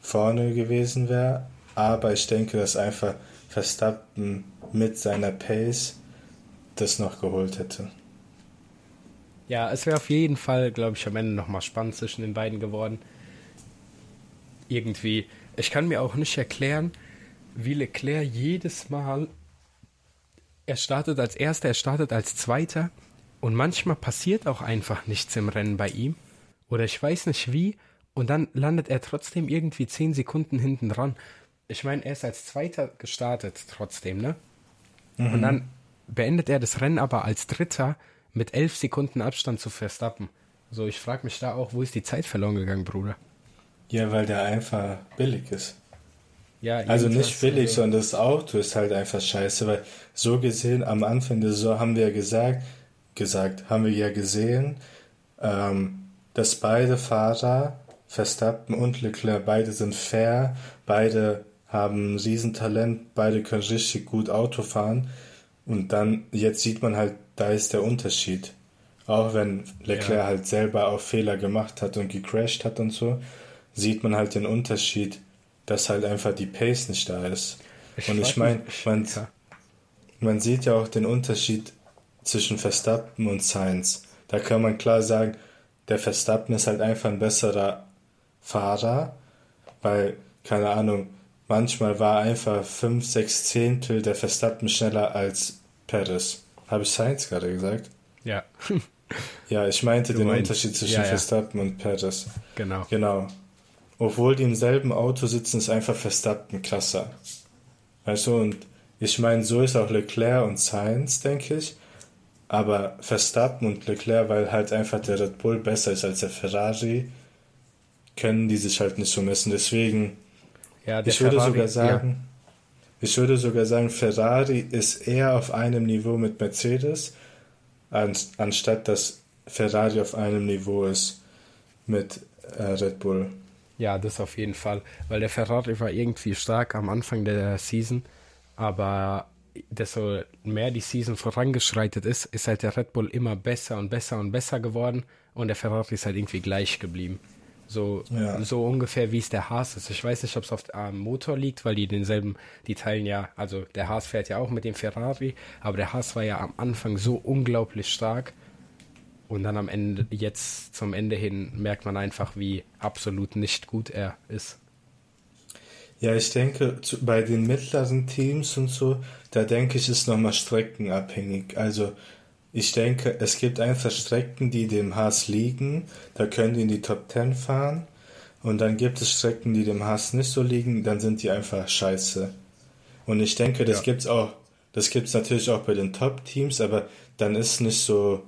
vorne gewesen wäre, aber ich denke, dass einfach Verstappen mit seiner Pace das noch geholt hätte. Ja, es wäre auf jeden Fall, glaube ich, am Ende nochmal spannend zwischen den beiden geworden irgendwie. Ich kann mir auch nicht erklären, wie Leclerc jedes Mal. Er startet als Erster, er startet als Zweiter. Und manchmal passiert auch einfach nichts im Rennen bei ihm. Oder ich weiß nicht wie. Und dann landet er trotzdem irgendwie zehn Sekunden hinten dran. Ich meine, er ist als Zweiter gestartet trotzdem, ne? Mhm. Und dann beendet er das Rennen aber als Dritter mit elf Sekunden Abstand zu Verstappen. So, ich frage mich da auch, wo ist die Zeit verloren gegangen, Bruder? Ja, weil der einfach billig ist. Ja, also nicht billig, sondern das Auto ist halt einfach scheiße, weil so gesehen am Anfang der Saison haben wir ja gesagt, gesagt, haben wir ja gesehen, ähm, dass beide Fahrer, Verstappen und Leclerc, beide sind fair, beide haben Riesentalent, beide können richtig gut Auto fahren und dann, jetzt sieht man halt, da ist der Unterschied. Auch wenn Leclerc ja. halt selber auch Fehler gemacht hat und gecrashed hat und so, sieht man halt den Unterschied, dass halt einfach die Pace nicht da ist. Ich und ich meine, man, man sieht ja auch den Unterschied zwischen Verstappen und Sainz. Da kann man klar sagen, der Verstappen ist halt einfach ein besserer Fahrer, weil, keine Ahnung, manchmal war einfach 5, 6 Zehntel der Verstappen schneller als Perez. Habe ich Sainz gerade gesagt? Ja. <laughs> ja, ich meinte du den meinst, Unterschied zwischen ja, ja. Verstappen und Perez. Genau. Genau obwohl die im selben Auto sitzen, ist einfach Verstappen krasser. Weißt du, und ich meine, so ist auch Leclerc und Sainz, denke ich. Aber Verstappen und Leclerc, weil halt einfach der Red Bull besser ist als der Ferrari, können die sich halt nicht so messen. Deswegen, ja, ich würde Ferrari, sogar sagen, ja. ich würde sogar sagen, Ferrari ist eher auf einem Niveau mit Mercedes, anstatt dass Ferrari auf einem Niveau ist mit äh, Red Bull. Ja, das auf jeden Fall, weil der Ferrari war irgendwie stark am Anfang der Season, aber desto mehr die Season vorangeschreitet ist, ist halt der Red Bull immer besser und besser und besser geworden und der Ferrari ist halt irgendwie gleich geblieben. So, Ja. so ungefähr wie es der Haas ist. Ich weiß nicht, ob es auf dem Motor liegt, weil die denselben, die teilen ja, also der Haas fährt ja auch mit dem Ferrari, aber der Haas war ja am Anfang so unglaublich stark. Und dann am Ende, jetzt zum Ende hin, merkt man einfach, wie absolut nicht gut er ist. Ja, ich denke, zu, bei den mittleren Teams und so, da denke ich, ist nochmal streckenabhängig. Also, ich denke, es gibt einfach Strecken, die dem Haas liegen, da können die in die Top 10 fahren. Und dann gibt es Strecken, die dem Haas nicht so liegen, dann sind die einfach scheiße. Und ich denke, das Ja. gibt's auch, das gibt's natürlich auch bei den Top-Teams, aber dann ist nicht so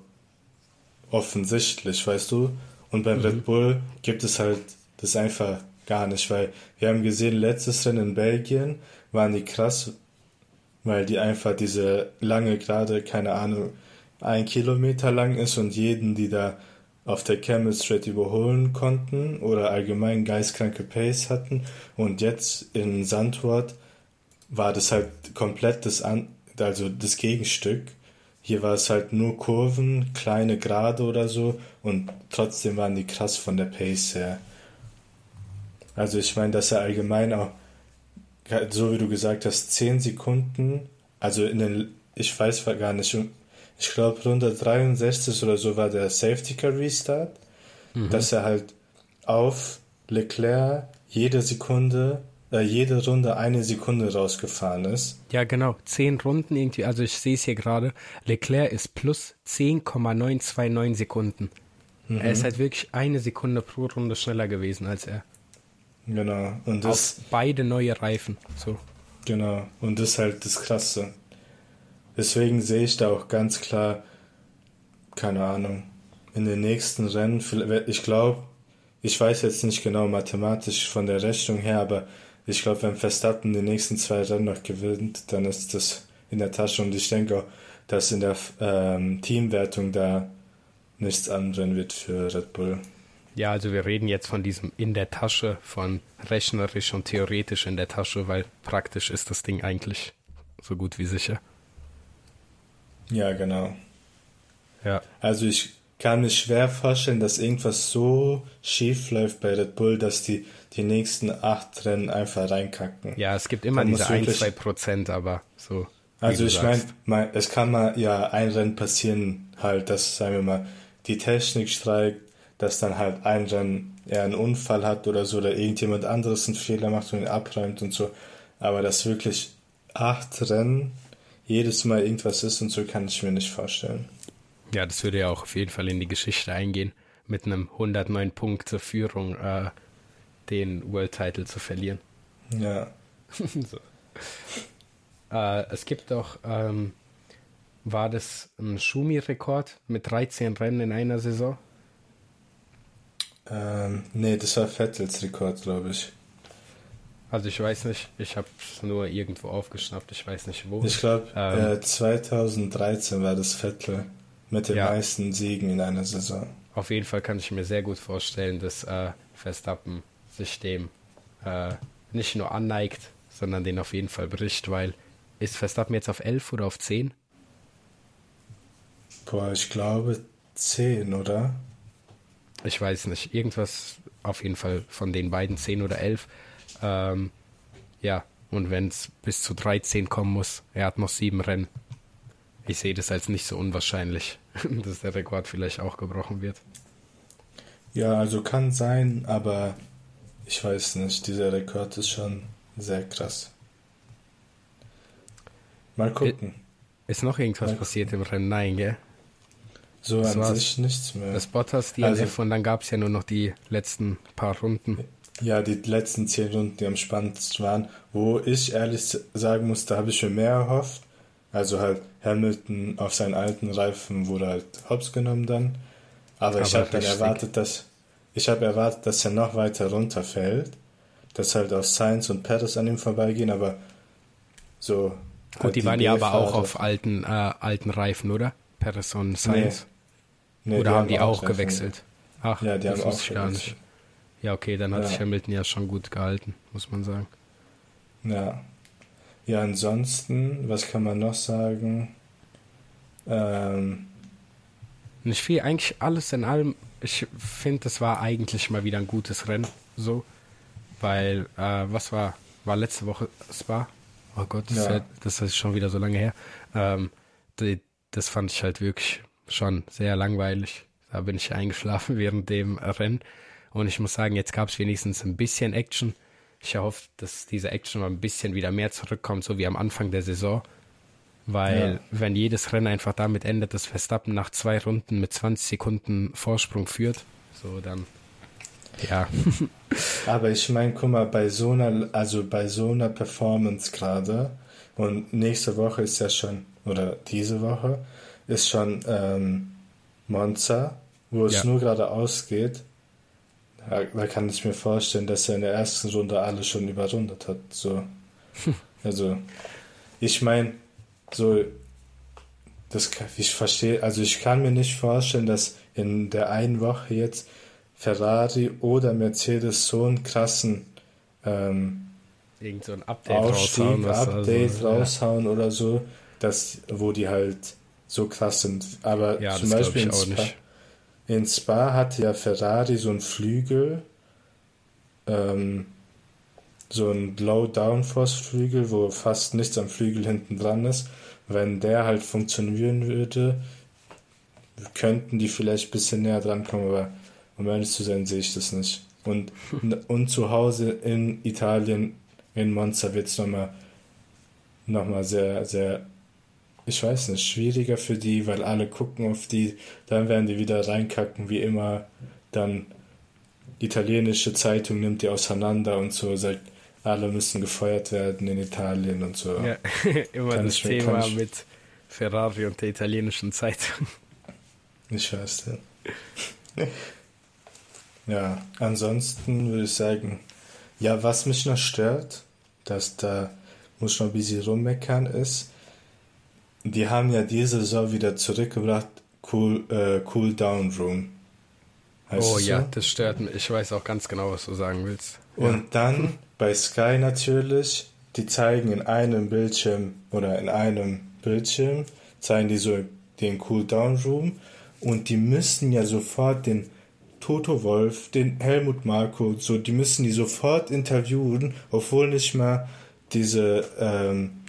offensichtlich, weißt du? Und beim Red Bull gibt es halt das einfach gar nicht, weil wir haben gesehen, letztes Rennen in Belgien waren die krass, weil die einfach diese lange Gerade, keine Ahnung, ein Kilometer lang ist und jeden, die da auf der Camel Straight überholen konnten oder allgemein geistkranke Pace hatten. Und jetzt in Sandwort war das halt komplett das, An also das Gegenstück. Hier war es halt nur Kurven, kleine Gerade oder so und trotzdem waren die krass von der Pace her. Also ich meine, dass er allgemein auch, so wie du gesagt hast, 10 Sekunden, also in den, ich weiß gar nicht, ich glaube Runde 63 oder so war der Safety Car Restart, dass er halt auf Leclerc jede Sekunde, äh, jede Runde eine Sekunde rausgefahren ist. Ja, genau. Zehn Runden irgendwie, also ich sehe es hier gerade. Leclerc ist plus 10,929 Sekunden. Er ist halt wirklich eine Sekunde pro Runde schneller gewesen als er. Genau. Und das, Auf beide neue Reifen. So. Genau, und das ist halt das Krasse. Deswegen sehe ich da auch ganz klar, keine Ahnung, in den nächsten Rennen, ich glaube, ich weiß jetzt nicht genau mathematisch von der Rechnung her, aber ich glaube, wenn Verstappen die nächsten zwei Rennen noch gewinnt, dann ist das in der Tasche und ich denke auch, dass in der ähm, Teamwertung da nichts anbrennen wird für Red Bull. Ja, also wir reden jetzt von diesem in der Tasche, von rechnerisch und theoretisch in der Tasche, weil praktisch ist das Ding eigentlich so gut wie sicher. Ja, genau. Ja. Also ich kann mir schwer vorstellen, dass irgendwas so schief läuft bei Red Bull, dass die die nächsten acht Rennen einfach reinkacken. Ja, es gibt immer diese ein, zwei Prozent, aber so. Also ich meine, es kann mal ja ein Rennen passieren, halt, dass, sagen wir mal, die Technik streikt, dass dann halt ein Rennen er einen Unfall hat oder so, oder irgendjemand anderes einen Fehler macht und ihn abräumt und so. Aber dass wirklich acht Rennen jedes Mal irgendwas ist und so, kann ich mir nicht vorstellen. Ja, das würde ja auch auf jeden Fall in die Geschichte eingehen, mit einem 109 Punkte Führung äh, den World Title zu verlieren. Ja. <laughs> so. äh, es gibt auch, ähm, war das ein Schumi-Rekord mit 13 Rennen in einer Saison? Ähm, nee, das war Vettels Rekord, glaube ich. Also ich weiß nicht, ich habe es nur irgendwo aufgeschnappt, ich weiß nicht wo. Ich glaube, Ähm. äh, 2013 war das Vettel mit den Ja. meisten Siegen in einer Saison. Auf jeden Fall kann ich mir sehr gut vorstellen, dass äh, Verstappen sich dem äh, nicht nur anneigt, sondern den auf jeden Fall bricht, weil ist Verstappen jetzt auf 11 oder auf 10? Boah, ich glaube 10, oder? Ich weiß nicht, irgendwas auf jeden Fall von den beiden 10 oder 11. Ähm, ja, und wenn es bis zu 13 kommen muss, er hat noch sieben Rennen. Ich sehe das als nicht so unwahrscheinlich, <laughs> dass der Rekord vielleicht auch gebrochen wird. Ja, also kann sein, aber ich weiß nicht. Dieser Rekord ist schon sehr krass. Mal gucken. Ist noch irgendwas Ja. passiert im Rennen? Nein, gell? So das an sich nichts mehr. Das Bottas DNF Also- und dann gab es ja nur noch die letzten paar Runden. Ja, die letzten zehn Runden, die am spannendsten waren, wo ich ehrlich sagen muss, da habe ich mir mehr erhofft. Also halt Hamilton auf seinen alten Reifen wurde halt hops genommen dann. Aber, ich Aber habe dann erwartet, dass ich habe erwartet, dass er noch weiter runterfällt, dass halt auch Sainz und Perez an ihm vorbeigehen, aber so. Gut, halt die waren ja aber auch auf alten, äh, alten Reifen, oder? Peres und Sainz. Nee, oder haben die auch Reifen. gewechselt? Ach, Ja, die das haben auch ich gar nicht. Ja, okay, dann hat Ja. sich Hamilton ja schon gut gehalten, muss man sagen. Ja. Ja, ansonsten, was kann man noch sagen? Ähm, Nicht viel, eigentlich alles in allem. Ich finde, das war eigentlich mal wieder ein gutes Rennen, so. Weil, äh, was war, war letzte Woche Spa? Oh Gott, das, Ja. ist, halt- das ist schon wieder so lange her. Ähm, die, das fand ich halt wirklich schon sehr langweilig. Da bin ich eingeschlafen <laughs> während dem Rennen. Und ich muss sagen, jetzt gab es wenigstens ein bisschen Action. Ich hoffe, dass diese Action mal ein bisschen wieder mehr zurückkommt, so wie am Anfang der Saison. Weil, Ja. wenn jedes Rennen einfach damit endet, dass Verstappen nach zwei Runden mit 20 Sekunden Vorsprung führt, so dann, ja, <laughs> Aber ich meine, guck mal, bei so einer, also bei so einer Performance gerade und nächste Woche ist ja schon, oder diese Woche, ist schon ähm, Monza, wo es Ja. nur geradeaus geht. Da, da kann ich mir vorstellen, dass er in der ersten Runde alle schon überrundet hat. So. <laughs> Also, ich meine, so, das, ich verstehe, also ich kann mir nicht vorstellen, dass in der einen Woche jetzt Ferrari oder Mercedes so einen krassen ähm, irgend so ein Update Ausstieg, raushauen. Update so- raushauen oder so, dass, wo die halt so krass sind. Aber Ja, zum Beispiel in Spa, nicht. In Spa hatte ja Ferrari so einen Flügel, ähm, so ein Low-Downforce-Flügel, wo fast nichts am Flügel hinten dran ist. Wenn der halt funktionieren würde, könnten die vielleicht ein bisschen näher dran kommen, aber um ehrlich zu sein, sehe ich das nicht. Und, <laughs> und zu Hause in Italien, in Monza, wird es nochmal noch mal sehr, sehr, ich weiß nicht, schwieriger für die, weil alle gucken auf die, dann werden die wieder reinkacken, wie immer. Dann die italienische Zeitung nimmt die auseinander und so, sagt, alle müssen gefeuert werden in Italien und so. Ja, <laughs> immer Kann das ich Thema ich- mit Ferrari und der italienischen Zeitung. Ich weiß ja. Ja, ansonsten würde ich sagen, ja, was mich noch stört, dass da muss noch ein bisschen rummeckern ist, die haben ja diese Saison wieder zurückgebracht, Cool, äh, cool Down Room. Heißt oh ja, so? das stört mich. Ich weiß auch ganz genau, was du sagen willst. Und dann <laughs> bei Sky natürlich, die zeigen in einem Bildschirm oder in einem Bildschirm, zeigen die so den Cooldown Room und die müssen ja sofort den Toto Wolf, den Helmut Marko, so, die müssen die sofort interviewen, obwohl nicht mal diese ähm,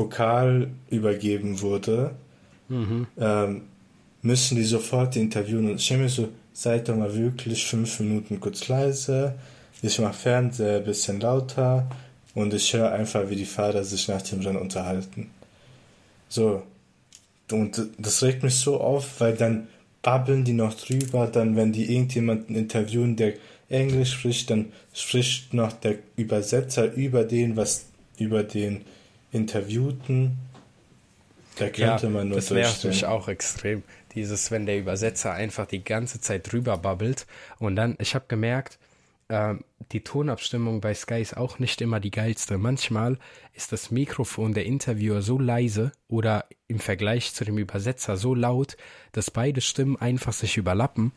Pokal übergeben wurde, ähm, müssen die sofort interviewen. Und ich denke mir so, seid doch mal wirklich fünf Minuten kurz leise. Ich mache Fernseher ein bisschen lauter und ich höre einfach, wie die Fahrer sich nach dem Rennen unterhalten. So. Und das regt mich so auf, weil dann babbeln die noch drüber, dann wenn die irgendjemanden interviewen, der Englisch spricht, dann spricht noch der Übersetzer über den, was über den Interviewten. Da könnte man nur das nervt mich auch extrem. Dieses, wenn der Übersetzer einfach die ganze Zeit drüber babbelt und dann, ich habe gemerkt, ähm, die Tonabstimmung bei Sky ist auch nicht immer die geilste. Manchmal ist das Mikrofon der Interviewer so leise oder im Vergleich zu dem Übersetzer so laut, dass beide Stimmen einfach sich überlappen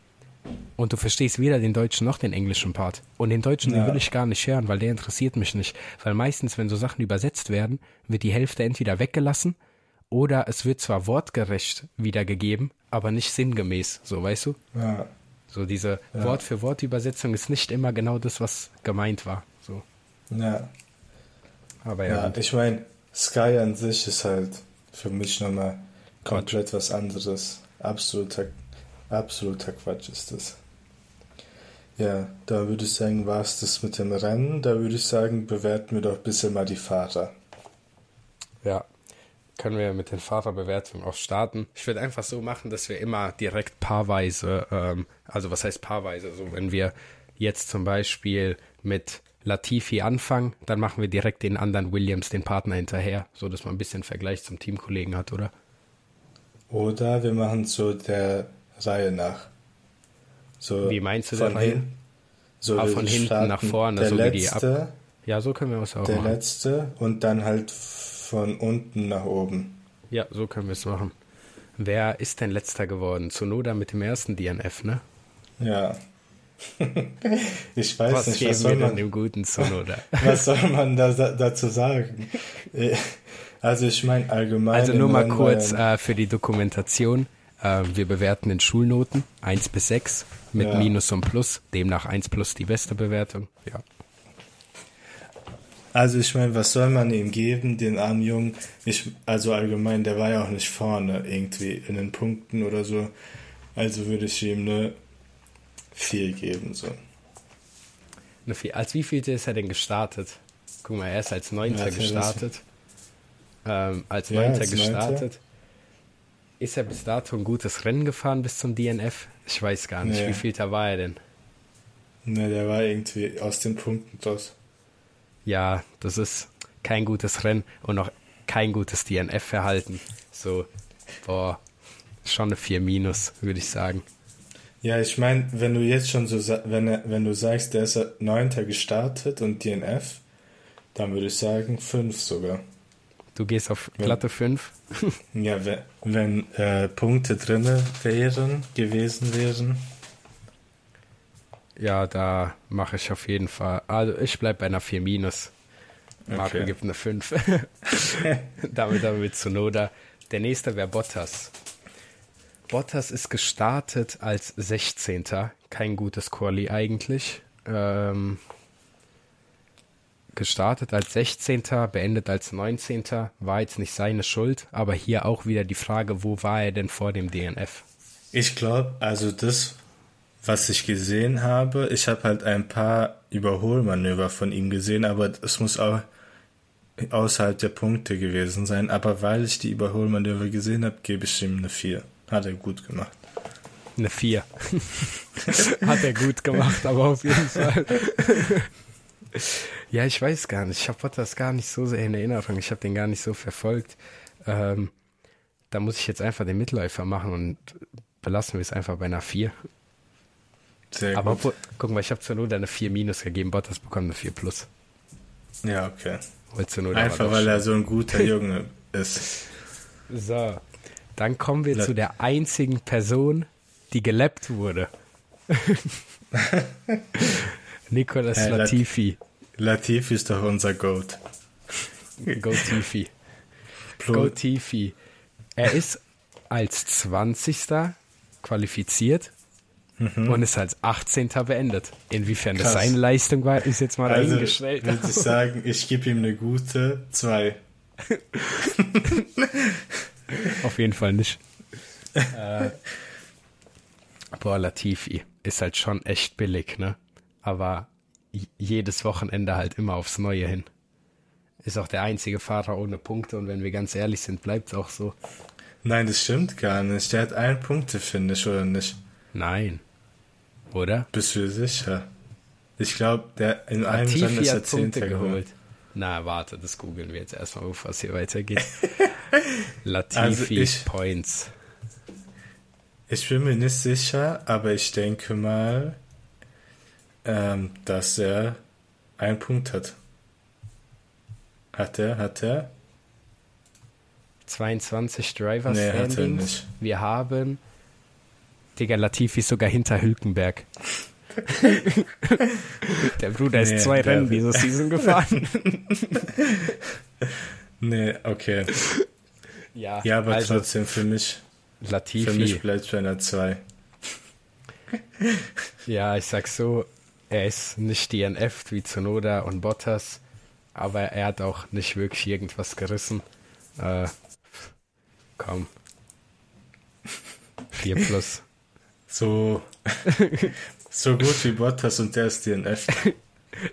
und du verstehst weder den deutschen noch den englischen Part. Und den deutschen, den Ja. will ich gar nicht hören, weil der interessiert mich nicht. Weil meistens, wenn so Sachen übersetzt werden, wird die Hälfte entweder weggelassen oder es wird zwar wortgerecht wiedergegeben, aber nicht sinngemäß. So, weißt du? Ja, So diese Ja. Wort-für-Wort-Übersetzung ist nicht immer genau das, was gemeint war. So. ja. Aber ja, Ja, ich meine, Sky an sich ist halt für mich nochmal komplett was anderes. Absoluter, absoluter Quatsch ist das. Ja, da würde ich sagen, war es das mit dem Rennen. Da würde ich sagen, bewerten wir doch ein bisschen mal die Fahrer. ja. Können wir mit den Fahrerbewertungen auch starten? Ich würde einfach so machen, dass wir immer direkt paarweise, ähm, also was heißt paarweise? So, wenn wir jetzt zum Beispiel mit Latifi anfangen, dann machen wir direkt den anderen Williams, den Partner hinterher, so dass man ein bisschen Vergleich zum Teamkollegen hat, oder? Oder wir machen so der Reihe nach. So Wie meinst du von der hin- So Ah, von hinten starten nach vorne, der so wie die letzte, Ja, so können wir es auch der machen. letzte und dann halt von unten nach oben. Ja, so können wir es machen. Wer ist denn letzter geworden? Zunoda mit dem ersten DNF, ne? Ja, <laughs> ich weiß Was nicht, was soll, man, dem guten Sonoda? <laughs> was soll man da, dazu sagen? Äh, Also ich meine allgemein. Also nur mal kurz äh, für die Dokumentation. Äh, wir bewerten in Schulnoten 1 bis 6 mit Ja. Minus und Plus. Demnach 1 plus die beste Bewertung. Ja. Also ich meine, was soll man ihm geben, den armen Jungen? Ich, also allgemein, der war ja auch nicht vorne irgendwie in den Punkten oder so. Also würde ich ihm eine 4 geben. So. Eine vier. Als wie vielte ist er denn gestartet? Guck mal, er ist als Neunter das- gestartet. Ähm, als Ja, Neunter als gestartet. Ist er bis dato ein gutes Rennen gefahren bis zum DNF? Ich weiß gar nicht. Nee. Wie vielter war er denn? Ne, der war irgendwie aus den Punkten raus. Ja, das ist kein gutes Rennen und auch kein gutes DNF-Verhalten. So, boah, schon eine 4 minus, würde ich sagen. Ja, ich meine, wenn du jetzt schon so, wenn, wenn du sagst, der ist Neunter gestartet und DNF, dann würde ich sagen 5 sogar. Du gehst auf glatte 5. Ja, wenn, äh, Punkte drinne wären, gewesen wären. Ja, da mache ich auf jeden Fall. Also ich bleibe bei einer 4 minus. Marco Okay. gibt eine 5. <laughs> <laughs> damit damit zu Noda. Der nächste wäre Bottas. Bottas ist gestartet als 16. Kein gutes Quali eigentlich. Ähm, gestartet als 16. beendet als 19. War jetzt nicht seine Schuld, aber hier auch wieder die Frage, wo war er denn vor dem DNF? Ich glaube, also das, was ich gesehen habe, ich habe halt ein paar Überholmanöver von ihm gesehen, aber es muss auch außerhalb der Punkte gewesen sein. Aber weil ich die Überholmanöver gesehen habe, gebe ich ihm eine 4. Hat er gut gemacht. Eine 4. <laughs> Hat er gut gemacht, aber auf jeden Fall. <laughs> ja, ich weiß gar nicht. Ich habe Bottas gar nicht so sehr in Erinnerung. Ich habe den gar nicht so verfolgt. Ähm, da muss ich jetzt einfach den Mitläufer machen und belassen wir es einfach bei einer 4. Sehr Aber gut. guck mal, ich habe zur Not eine 4 minus gegeben. Bottas bekommt eine 4 plus. Ja, okay. Einfach weil er so ein guter <laughs> Junge ist. So, dann kommen wir La- zu der einzigen Person, die gelappt wurde. <laughs> Nicolas Lat- Latifi. Latif ist doch unser Goat. Go Tifi. Plo- Go Tifi. Er ist als 20. qualifiziert und ist als 18. beendet. Inwiefern das Mhm. Krass. seine Leistung war, ist jetzt mal Also dahingestellt. würde ich sagen, ich gebe ihm eine gute 2. <laughs> Auf jeden Fall nicht. äh, boah, Latifi ist halt schon echt billig, ne? Aber jedes Wochenende halt immer aufs Neue hin. Ist auch der einzige Fahrer ohne Punkte und wenn wir ganz ehrlich sind, bleibt es auch so. Nein, das stimmt gar nicht. Der hat ein Punkte, finde ich, oder nicht? Nein. Oder? Bist du sicher? Ich glaube, der in einem Rennen Latifi ist er Zehnter geholt. geholt. Na, warte, das googeln wir jetzt erstmal, bevor es hier weitergeht. <laughs> Latifi Also ich- Points. Ich bin mir nicht sicher, aber ich denke mal, ähm, dass er einen Punkt hat. Hat er? Hat er? 22 Driver Nee, hat er Standings. nicht. Wir haben Digga, Latifi ist sogar hinter Hülkenberg. <laughs> der Bruder ist Nee, zwei der- Rennen diese Season gefahren. <laughs> Nee, okay. ja, Ja, aber also trotzdem für mich, für Latifi. mich bleibt es bei einer 2. Ja, ich sag so, er ist nicht DNF wie Tsunoda und Bottas, aber er hat auch nicht wirklich irgendwas gerissen. Äh, komm. 4 plus. <laughs> So, <laughs> so gut wie Bottas und der ist DNF.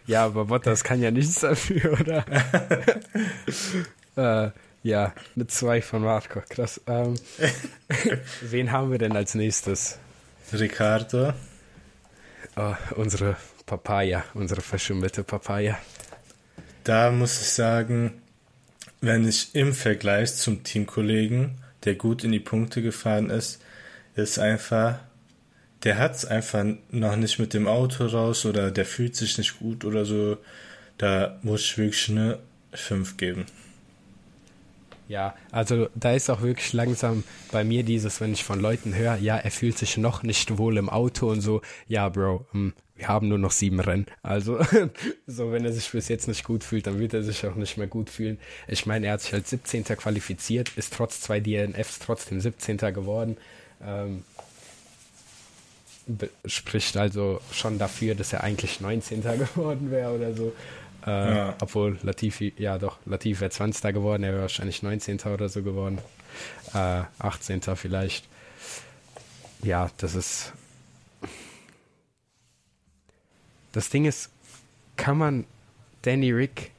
Ja, aber Bottas kann ja nichts dafür, oder? <laughs> äh, ja, eine 2 von Marco. Krass. Ähm, wen haben wir denn als nächstes? Ricardo, Oh, unsere Papaya, unsere verschimmelte Papaya. da muss ich sagen, wenn ich im Vergleich zum Teamkollegen, der gut in die Punkte gefahren ist, ist einfach, der hat es einfach noch nicht mit dem Auto raus oder der fühlt sich nicht gut oder so. Da muss ich wirklich eine 5 geben. Ja, also da ist auch wirklich langsam bei mir dieses, wenn ich von Leuten höre, ja, er fühlt sich noch nicht wohl im Auto und so, ja, Bro, hm, wir haben nur noch sieben Rennen. Also, <laughs> so wenn er sich bis jetzt nicht gut fühlt, dann wird er sich auch nicht mehr gut fühlen. Ich meine, er hat sich als 17. qualifiziert, ist trotz zwei DNFs trotzdem 17. geworden. Ähm, spricht also schon dafür, dass er eigentlich 19. <laughs> geworden wäre oder so. Äh, ja. Obwohl Latifi, ja doch, Latifi wäre 20. geworden, er wäre wahrscheinlich 19. oder so geworden. Äh, 18. vielleicht. Ja, das ist. Das Ding ist, kann man Danny Rick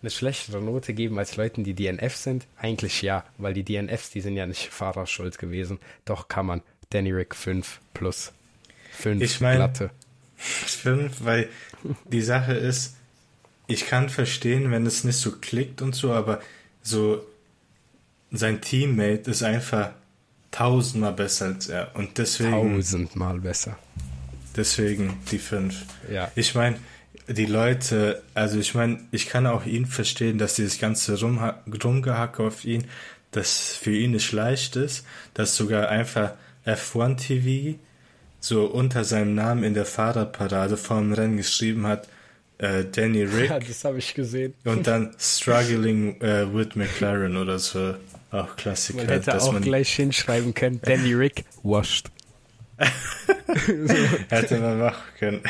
eine schlechtere Note geben als Leuten, die DNF sind? Eigentlich ja, weil die DNFs, die sind ja nicht Fahrerschuld gewesen. Doch kann man Danny Rick 5 plus 5 ich mein, Platte. <laughs> 5, weil die Sache ist, ich kann verstehen, wenn es nicht so klickt und so, aber so sein Teammate ist einfach tausendmal besser als er und deswegen tausendmal besser. Deswegen die fünf. Ja. Ich meine, die Leute, also ich meine, ich kann auch ihn verstehen, dass dieses ganze Rumha Rumgehacke auf ihn, das für ihn nicht leicht ist, dass sogar einfach F1 TV so unter seinem Namen in der Fahrerparade vor dem Rennen geschrieben hat, äh, Danny <laughs> Rick. Ja, das habe ich gesehen. Und dann Struggling äh, with McLaren oder so. Auch Klassiker. Man hätte auch man gleich hinschreiben können, <laughs> Danny Rick washed. <laughs> hätte man machen können.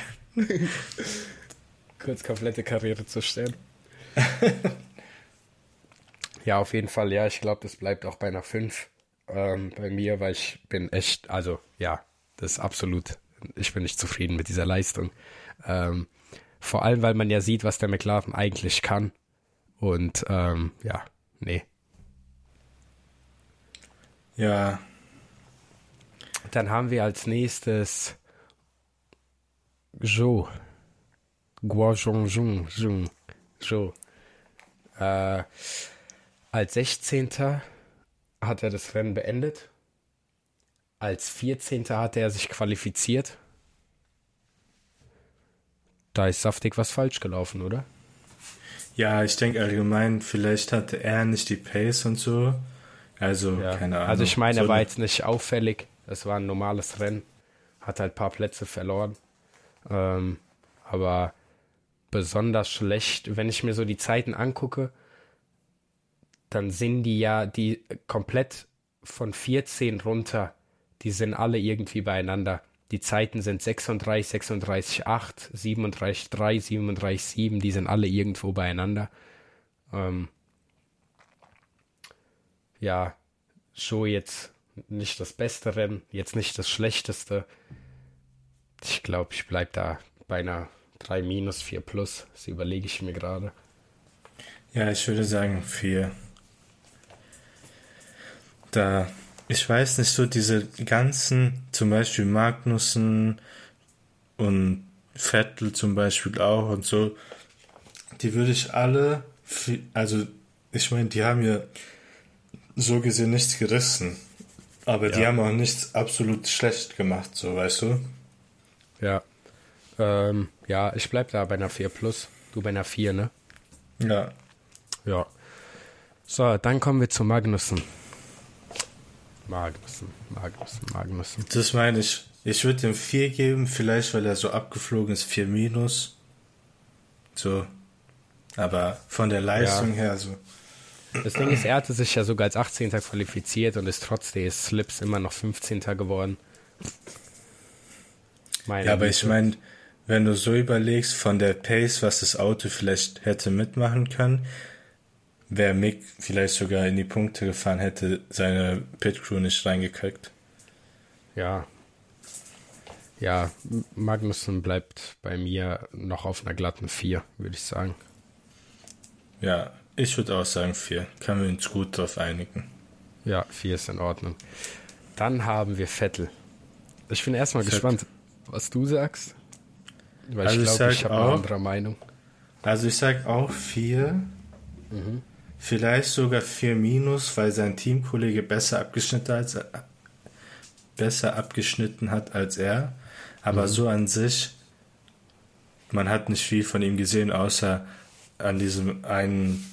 Kurz komplette Karriere zu stellen. ja, auf jeden Fall, ja, ich glaube, das bleibt auch bei einer 5 ähm, bei mir, weil ich bin echt, also ja, das ist absolut, ich bin nicht zufrieden mit dieser Leistung. Ähm, vor allem, weil man ja sieht, was der McLaren eigentlich kann. Und ähm, ja, nee. Ja. Dann haben wir als nächstes Zhou. Guozhongjun. Zhou. Äh, als 16. hat er das Rennen beendet. Als 14. hat er sich qualifiziert da ist saftig was falsch gelaufen, oder? Ja, ich denke allgemein, vielleicht hatte er nicht die Pace und so. Also, ja. keine Ahnung. Also ich meine, er war jetzt nicht auffällig. Es war ein normales Rennen. Hat halt ein paar Plätze verloren. Ähm, aber besonders schlecht, wenn ich mir so die Zeiten angucke, dann sind die ja die komplett von 14 runter, die sind alle irgendwie beieinander. Die Zeiten sind 36, 36, 8, 37, 3, 37, 7. Die sind alle irgendwo beieinander. Ähm, ja, so jetzt nicht das beste Rennen, jetzt nicht das schlechteste. Ich glaube, ich bleibe da bei einer 3 minus, 4 plus. Das überlege ich mir gerade. Ja, ich würde sagen 4. Da ich weiß nicht, so diese ganzen, zum Beispiel Magnussen und Vettel zum Beispiel auch und so, die würde ich alle, also ich meine, die haben ja so gesehen nichts gerissen, aber ja. die haben auch nichts absolut schlecht gemacht, so weißt du? Ja. Ähm, ja, ich bleib da bei einer 4 plus. Du bei einer 4, ne? Ja. Ja. So, dann kommen wir zu Magnussen. Magnussen, Magnussen, Magnussen. Das meine ich. Ich würde ihm 4 geben, vielleicht weil er so abgeflogen ist, 4 minus. So. Aber von der Leistung ja. her so. Das Ding ist, er hatte sich ja sogar als 18. qualifiziert und ist trotz des Slips immer noch 15. geworden. Meine ja, aber Güte. ich meine, wenn du so überlegst, von der Pace, was das Auto vielleicht hätte mitmachen können, wäre Mick vielleicht sogar in die Punkte gefahren, hätte seine Pit-Crew nicht reingekriegt. Ja. Ja, Magnussen bleibt bei mir noch auf einer glatten 4, würde ich sagen. Ja, ich würde auch sagen 4. Können wir uns gut darauf einigen. Ja, 4 ist in Ordnung. Dann haben wir Vettel. Ich bin erstmal gespannt, was du sagst. Weil also ich glaube, ich, ich habe eine andere Meinung. Also ich sage auch 4. Mhm. Vielleicht sogar 4 minus, weil sein Teamkollege besser abgeschnitten, als, besser abgeschnitten hat als er. Aber mhm. so an sich, man hat nicht viel von ihm gesehen, außer an diesem einen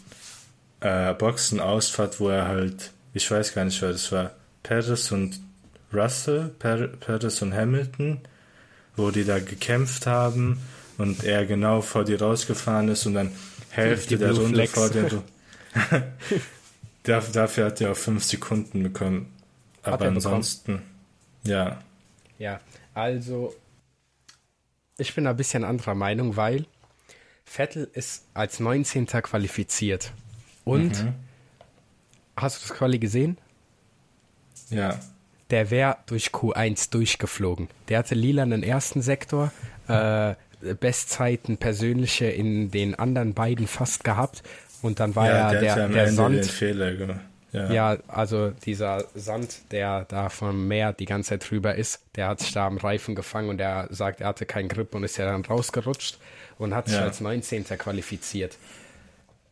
äh, Boxenausfahrt, wo er halt, ich weiß gar nicht, wer das war, Paris und Russell, per Paris und Hamilton, wo die da gekämpft haben und er genau vor dir rausgefahren ist und dann Hälfte der Runde Flex. vor dir. <laughs> dafür hat er auch fünf Sekunden bekommen. Aber ansonsten, bekommen? ja. Ja, also ich bin ein bisschen anderer Meinung, weil Vettel ist als 19. qualifiziert. Und mhm. hast du das Quali gesehen? Ja. Der wäre durch Q1 durchgeflogen. Der hatte lila einen ersten Sektor, äh, Bestzeiten persönliche in den anderen beiden fast gehabt. Und dann war ja, der, der, der Sand. Fehler. Ja. ja. also dieser Sand, der da vom Meer die ganze Zeit drüber ist, der hat sich da am Reifen gefangen und er sagt, er hatte keinen Grip und ist ja dann rausgerutscht und hat sich ja. als 19. qualifiziert.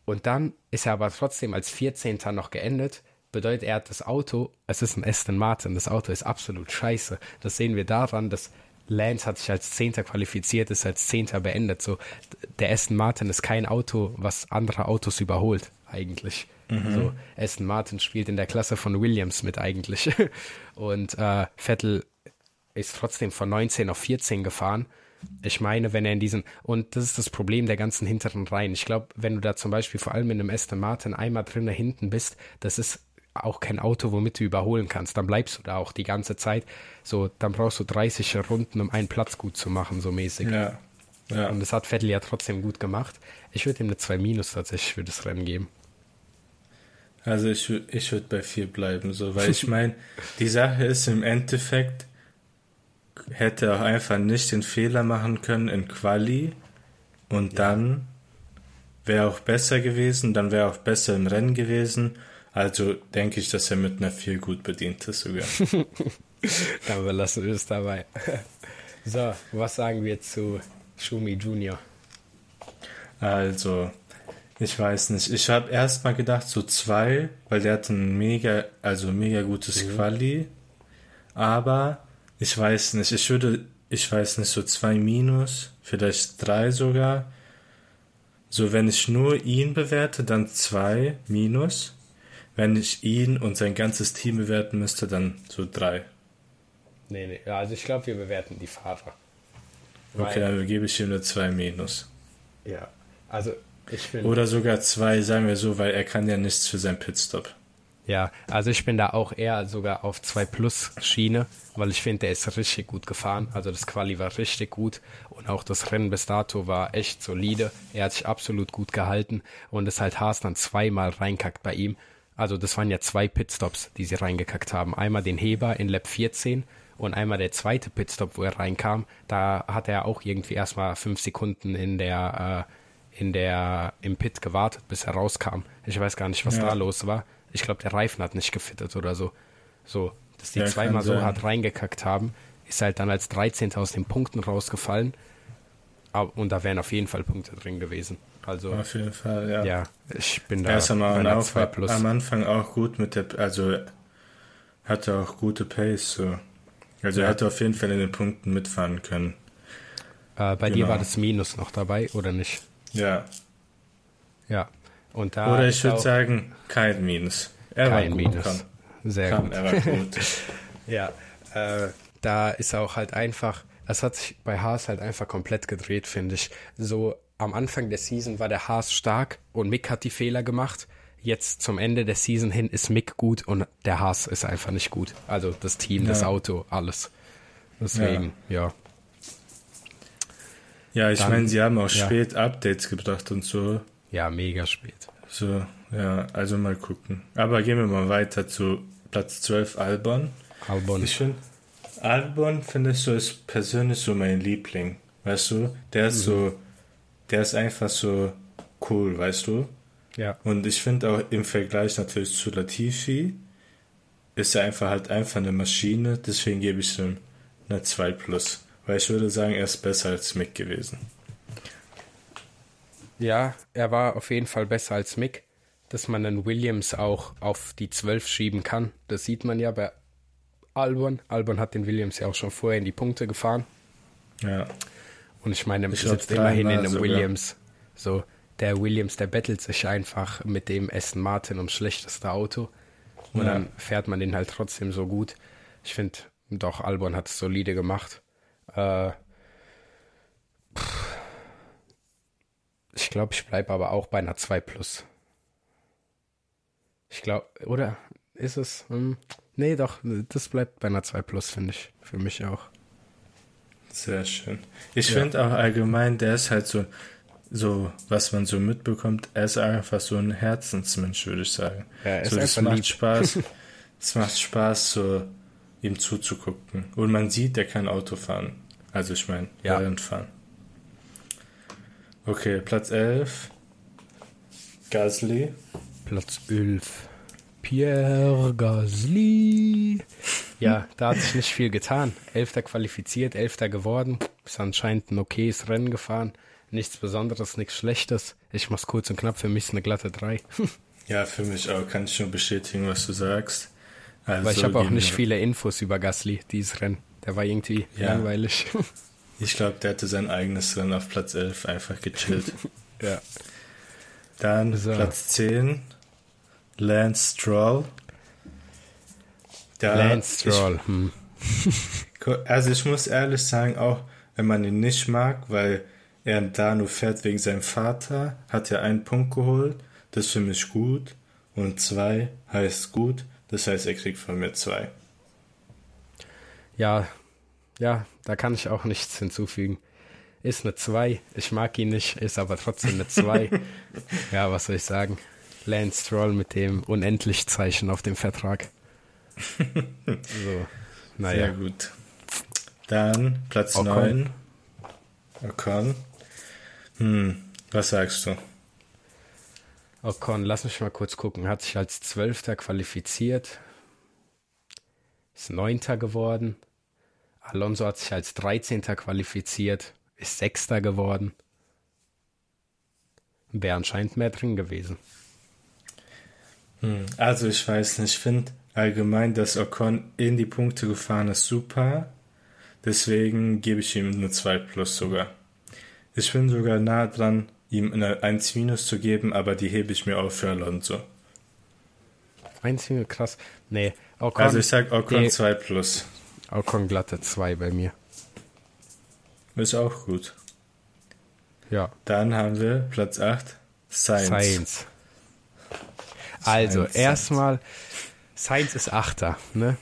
Und dann ist er aber trotzdem als 14. noch geendet. Bedeutet, er hat das Auto, es ist ein Aston Martin, das Auto ist absolut scheiße. Das sehen wir daran, dass Lance hat sich als Zehnter qualifiziert, ist als Zehnter beendet. So, der Aston Martin ist kein Auto, was andere Autos überholt, eigentlich. Mhm. So, Aston Martin spielt in der Klasse von Williams mit eigentlich. <laughs> Und äh, Vettel ist trotzdem von 19 auf 14 gefahren ich meine, wenn er in diesen, und das ist das Problem der ganzen hinteren Reihen. Ich glaube, wenn du da zum Beispiel vor allem in einem Aston Martin einmal drinnen hinten bist, das ist auch kein Auto, womit du überholen kannst. Dann bleibst du da auch die ganze Zeit. So, dann brauchst du 30 Runden, um einen Platz gut zu machen, so mäßig. Ja. ja. Und das hat Vettel ja trotzdem gut gemacht. Ich würde ihm eine 2 Minus tatsächlich für das Rennen geben. Also ich, ich würde bei 4 bleiben, so, weil ich <laughs> meine, die Sache ist im Endeffekt, hätte auch einfach nicht den Fehler machen können in Quali und ja. dann wäre auch besser gewesen, dann wäre auch besser im Rennen gewesen. Also denke ich, dass er mit einer 4 gut bedient ist sogar. <laughs> dann belassen wir es dabei. <laughs> so, was sagen wir zu Schumi Junior? Also, ich weiß nicht. Ich habe erst mal gedacht, so zwei, weil der hat ein mega, also mega gutes mhm. Quali. Aber ich weiß nicht, ich würde, ich weiß nicht, so zwei Minus, vielleicht drei sogar. So, wenn ich nur ihn bewerte, dann zwei Minus. Wenn ich ihn und sein ganzes Team bewerten müsste, dann so drei. Nee, nee, also ich glaube, wir bewerten die Fahrer. Okay, dann gebe ich ihm eine zwei Minus. Ja, also ich finde. Oder sogar zwei, sagen wir so, weil er kann ja nichts für sein Pitstop. Ja, also ich bin da auch eher sogar auf 2 Plus Schiene, weil ich finde, der ist richtig gut gefahren. Also das Quali war richtig gut und auch das Rennen bis dato war echt solide. Er hat sich absolut gut gehalten und ist halt Haas dann zweimal reinkackt bei ihm. Also das waren ja zwei Pitstops, die sie reingekackt haben. Einmal den Heber in Lab 14 und einmal der zweite Pitstop, wo er reinkam. Da hat er auch irgendwie erstmal fünf Sekunden in der, äh, in der, im Pit gewartet, bis er rauskam. Ich weiß gar nicht, was ja. da los war ich glaube, der Reifen hat nicht gefittet oder so. So, dass die ja, zweimal so hart reingekackt haben, ist halt dann als 13. aus den Punkten rausgefallen. Und da wären auf jeden Fall Punkte drin gewesen. Also, auf jeden Fall, ja. Ja, ich bin da. Er ist am, am Anfang auch gut mit der, also hatte auch gute Pace. So. Also ja. er hatte auf jeden Fall in den Punkten mitfahren können. Äh, bei genau. dir war das Minus noch dabei, oder nicht? Ja. Ja, und da Oder ich würde sagen, kein Minus. Er kein war gut, Minus. Kann. Sehr kann, gut. Er war gut. <laughs> ja, äh, da ist auch halt einfach, es hat sich bei Haas halt einfach komplett gedreht, finde ich. So am Anfang der Season war der Haas stark und Mick hat die Fehler gemacht. Jetzt zum Ende der Season hin ist Mick gut und der Haas ist einfach nicht gut. Also das Team, ja. das Auto, alles. Deswegen, ja. Ja, ja ich meine, sie haben auch ja. spät Updates gebracht und so. Ja, mega spät. So, ja, also mal gucken. Aber gehen wir mal weiter zu Platz 12, Albon. Albon. Ich finde, Albon finde ich so ist persönlich so mein Liebling. Weißt du? Der ist mhm. so, der ist einfach so cool, weißt du? Ja. Und ich finde auch im Vergleich natürlich zu Latifi ist er einfach halt einfach eine Maschine, deswegen gebe ich ihm eine 2 plus. Weil ich würde sagen, er ist besser als Mick gewesen. Ja, er war auf jeden Fall besser als Mick. Dass man einen Williams auch auf die 12 schieben kann, das sieht man ja bei Albon. Albon hat den Williams ja auch schon vorher in die Punkte gefahren. Ja. Und ich meine, er sitzt immerhin in einem sogar. Williams. So, der Williams, der bettelt sich einfach mit dem Aston Martin ums schlechteste Auto. Und Ja. dann fährt man den halt trotzdem so gut. Ich finde, doch, Albon hat es solide gemacht. Äh, ich glaube, ich bleibe aber auch bei einer 2 Plus. Ich glaube, oder ist es? Hm, nee, doch, das bleibt bei einer 2 Plus, finde ich. Für mich auch. Sehr schön. Ich Ja. finde auch allgemein, der ist halt so, so, was man so mitbekommt, er ist einfach so ein Herzensmensch, würde ich sagen. Ja, er ist so, das macht lieb. Spaß. <laughs> Es macht Spaß, so ihm zuzugucken. Und man sieht, der kann Auto fahren. Also ich meine, Ja. Rennrad fahren. Okay, Platz 11. Gasly. Platz 11. Pierre Gasly. Ja, da hat sich nicht viel getan. Elfter qualifiziert, Elfter geworden. Ist anscheinend ein okayes Rennen gefahren. Nichts Besonderes, nichts Schlechtes. Ich mach's kurz und knapp, für mich ist eine glatte 3. <laughs> Ja, für mich auch. Kann ich nur bestätigen, was du sagst. Also, Weil ich habe auch nicht viele Infos über Gasly, dieses Rennen. Der war irgendwie Ja. langweilig. <laughs> Ich glaube, der hatte sein eigenes Rennen auf Platz 11 einfach gechillt. <laughs> ja. Dann So. Platz 10. Lance Stroll. Der, Lance Stroll. Hm. <laughs> Ich, also ich muss ehrlich sagen, auch wenn man ihn nicht mag, weil er da nur fährt wegen seinem Vater, hat er einen Punkt geholt. Das ist für mich gut. Und zwei heißt gut. Das heißt, er kriegt von mir zwei. Ja, ja, da kann ich auch nichts hinzufügen. Ist eine 2. Ich mag ihn nicht, ist aber trotzdem eine 2. <laughs> ja, was soll ich sagen? Lance Stroll mit dem Unendlich-Zeichen auf dem Vertrag. <laughs> so, Sehr naja. gut. Dann Platz Ocon. 9. Ocon. Hm, was sagst du? Ocon, lass mich mal kurz gucken. Hat sich als Zwölfter qualifiziert. Ist Neunter geworden. Alonso hat sich als 13. qualifiziert. Ist Sechster geworden. Wäre anscheinend mehr drin gewesen. Hm, Also ich weiß nicht, ich finde allgemein, dass Ocon in die Punkte gefahren ist super. Deswegen gebe ich ihm eine 2 plus sogar. Ich bin sogar nah dran, ihm eine 1 minus zu geben, aber die hebe ich mir auf für Alonso. Einzige krass. Nee, Ocon, Also ich sag Ocon die- 2 plus. Ocon glatte 2 bei mir. Ist auch gut. Ja, Dann haben wir Platz 8, Sainz. Sainz. Also, erstmal, Sainz ist Achter, ne?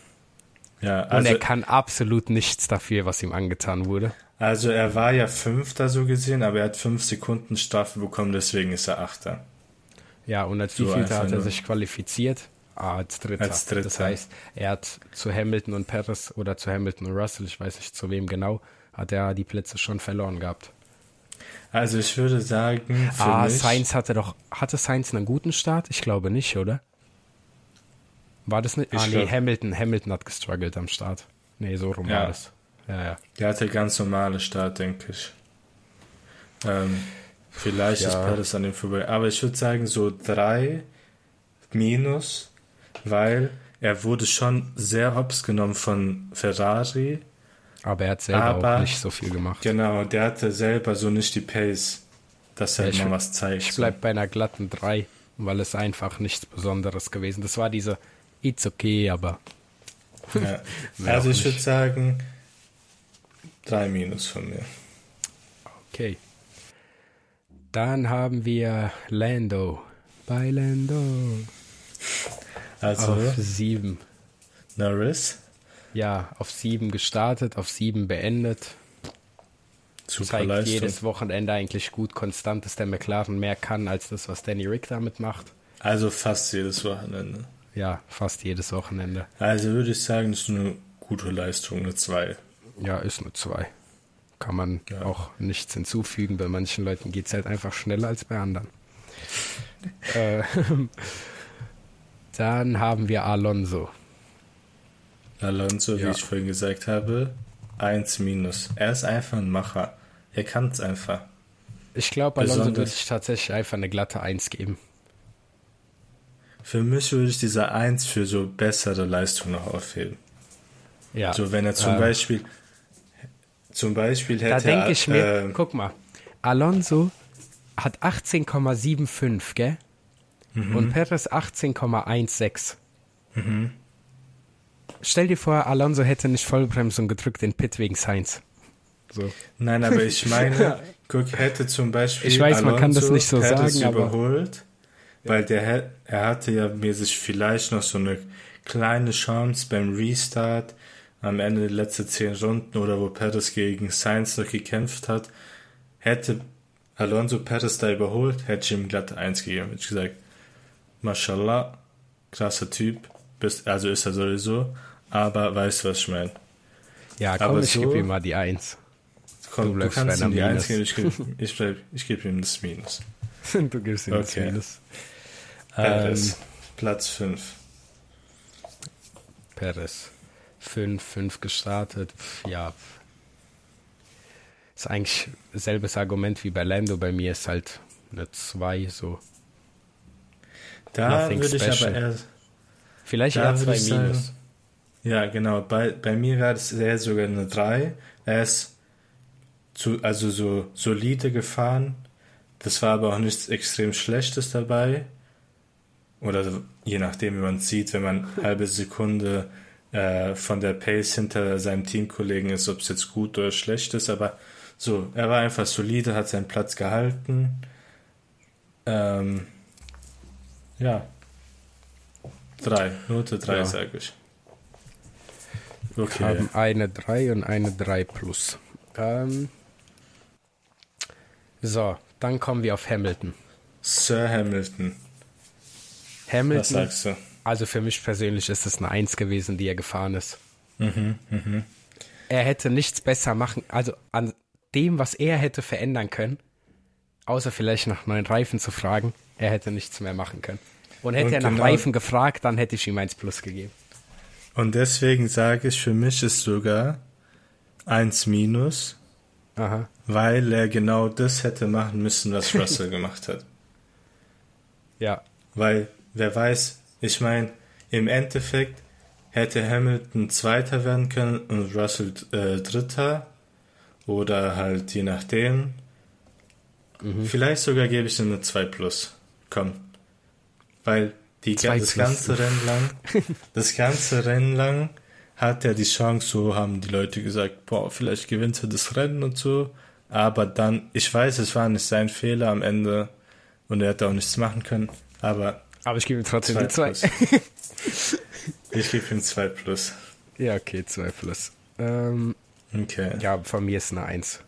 Ja, Und also, er kann absolut nichts dafür, was ihm angetan wurde. also er war ja Fünfter so gesehen, aber er hat 5 Sekunden Strafe bekommen, deswegen ist er Achter. Ja, und als So Wievielter einfach hat er sich qualifiziert? Ah, als Dritter. Als Dritter. Das heißt, er hat zu Hamilton und Perez oder zu Hamilton und Russell, ich weiß nicht zu wem genau, hat er die Plätze schon verloren gehabt. Also ich würde sagen, ah, mich, Sainz hatte doch, hatte Sainz einen guten Start? Ich glaube nicht, oder? War das nicht? Ich ah, nee, glaub- Hamilton, Hamilton hat gestruggelt am Start. Nee, so rum Ja. war das. Ja, ja. Der hatte ganz normale Start, denke ich. Ähm, vielleicht ist Ja. Perez an dem vorbei. Aber ich würde sagen, so drei minus, weil er wurde schon sehr hops genommen von Ferrari. Aber er hat selber Aber- auch nicht so viel gemacht. Genau, der hatte selber so nicht die Pace, dass er Ja, ich- mal was zeigt. Ich bleib bei einer glatten 3, weil es einfach nichts Besonderes gewesen. Das war diese It's okay, aber ja. <laughs> Also ich würde sagen, drei minus von mir. okay. Dann haben wir Lando. Bei Lando. Also Auf 7. Norris, Ja, auf 7 gestartet, auf 7 beendet. super Zeigt Leistung. jedes Wochenende eigentlich gut konstant, dass der McLaren mehr kann als das, was Danny Rick damit macht. Also fast jedes Wochenende. Ja, fast jedes Wochenende. Also würde ich sagen, ist eine gute Leistung, eine 2. Ja, ist nur 2. Kann man Ja. auch nichts hinzufügen. Bei manchen Leuten geht es halt einfach schneller als bei anderen. <laughs> äh, <laughs> dann haben wir Alonso. Alonso, wie Ja. ich vorhin gesagt habe, 1 minus. Er ist einfach ein Macher. Er kann es einfach. Ich glaube, Alonso Besonders- würde ich tatsächlich einfach eine glatte 1 geben. Für mich würde ich diese 1 für so bessere Leistung noch aufheben. Ja. So, wenn er zum Ähm, Beispiel zum Beispiel hätte Da denke ich mir, ähm, guck mal, Alonso hat 18,75, gell? Und Perez 18,16. Stell dir vor, Alonso hätte nicht Vollbremsung gedrückt in Pit wegen Sainz. So. Nein, aber ich <laughs> meine, guck, hätte zum Beispiel Ich weiß, man kann das nicht so Perez sagen, aber- überholt, weil der er hatte ja mäßig vielleicht noch so eine kleine Chance beim Restart am Ende der letzten zehn Runden oder wo Perez gegen Sainz noch gekämpft hat, hätte Alonso Perez da überholt, hätte ich ihm glatt eins gegeben. Hätte ich gesagt, Mashallah, krasser Typ, bist, also ist er sowieso, aber weißt du, was ich meine? Ja, komm, Aber ich so- gebe ihm mal die 1. Komm, Du du, bleibst kannst ihm die einer Eins geben, ich gebe ich bleib, ich geb ihm das Minus. <laughs> du gibst ihm das Okay. Minus. Perez, Ähm, Platz 5. Perez. 5, 5 gestartet. Ja. Ist eigentlich selbes Argument wie bei Lando. Bei mir ist halt eine 2 so. Da Nothing würde ich aber eher, Vielleicht eher würde 2 ich sagen- Minus. Ja genau, bei, bei mir wäre es eher sogar eine 3. Er ist zu, also so solide gefahren. Das war aber auch nichts extrem Schlechtes dabei. Oder je nachdem, wie man es sieht, wenn man eine <laughs> halbe Sekunde äh, von der Pace hinter seinem Teamkollegen ist, ob es jetzt gut oder schlecht ist. Aber so, er war einfach solide, hat seinen Platz gehalten. Ähm, ja. Drei, Note 3, Ja. sage ich. Wir Okay. haben eine 3 und eine 3 plus. Ähm, so, dann kommen wir auf Hamilton. Sir Hamilton, was Hamilton, sagst du? also für mich persönlich ist es eine 1 gewesen, die er gefahren ist. Er hätte nichts besser machen, also an dem, was er hätte verändern können, außer vielleicht nach neuen Reifen zu fragen, er hätte nichts mehr machen können. Und hätte Und er nach genau- Reifen gefragt, dann hätte ich ihm 1 plus gegeben. Und deswegen sage ich, für mich ist sogar 1 minus, Aha. weil er genau das hätte machen müssen, was <laughs> Russell gemacht hat. Ja, Weil, wer weiß, ich meine, im Endeffekt hätte Hamilton Zweiter werden können und Russell äh, Dritter. Oder halt je nachdem. Vielleicht sogar gebe ich ihm eine 2 plus. Komm. Weil die, das ganze Rennen lang, <laughs> das ganze Rennen lang hat er die Chance, so haben die Leute gesagt, boah, vielleicht gewinnt er das Rennen und so. Aber dann, ich weiß, es war nicht sein Fehler am Ende und er hätte auch nichts machen können. Aber aber ich gebe ihm trotzdem Zwei die 2. plus. <laughs> ich gebe ihm 2 plus. ja, okay, 2 plus. Ähm, Okay. ja, von mir ist eine 1.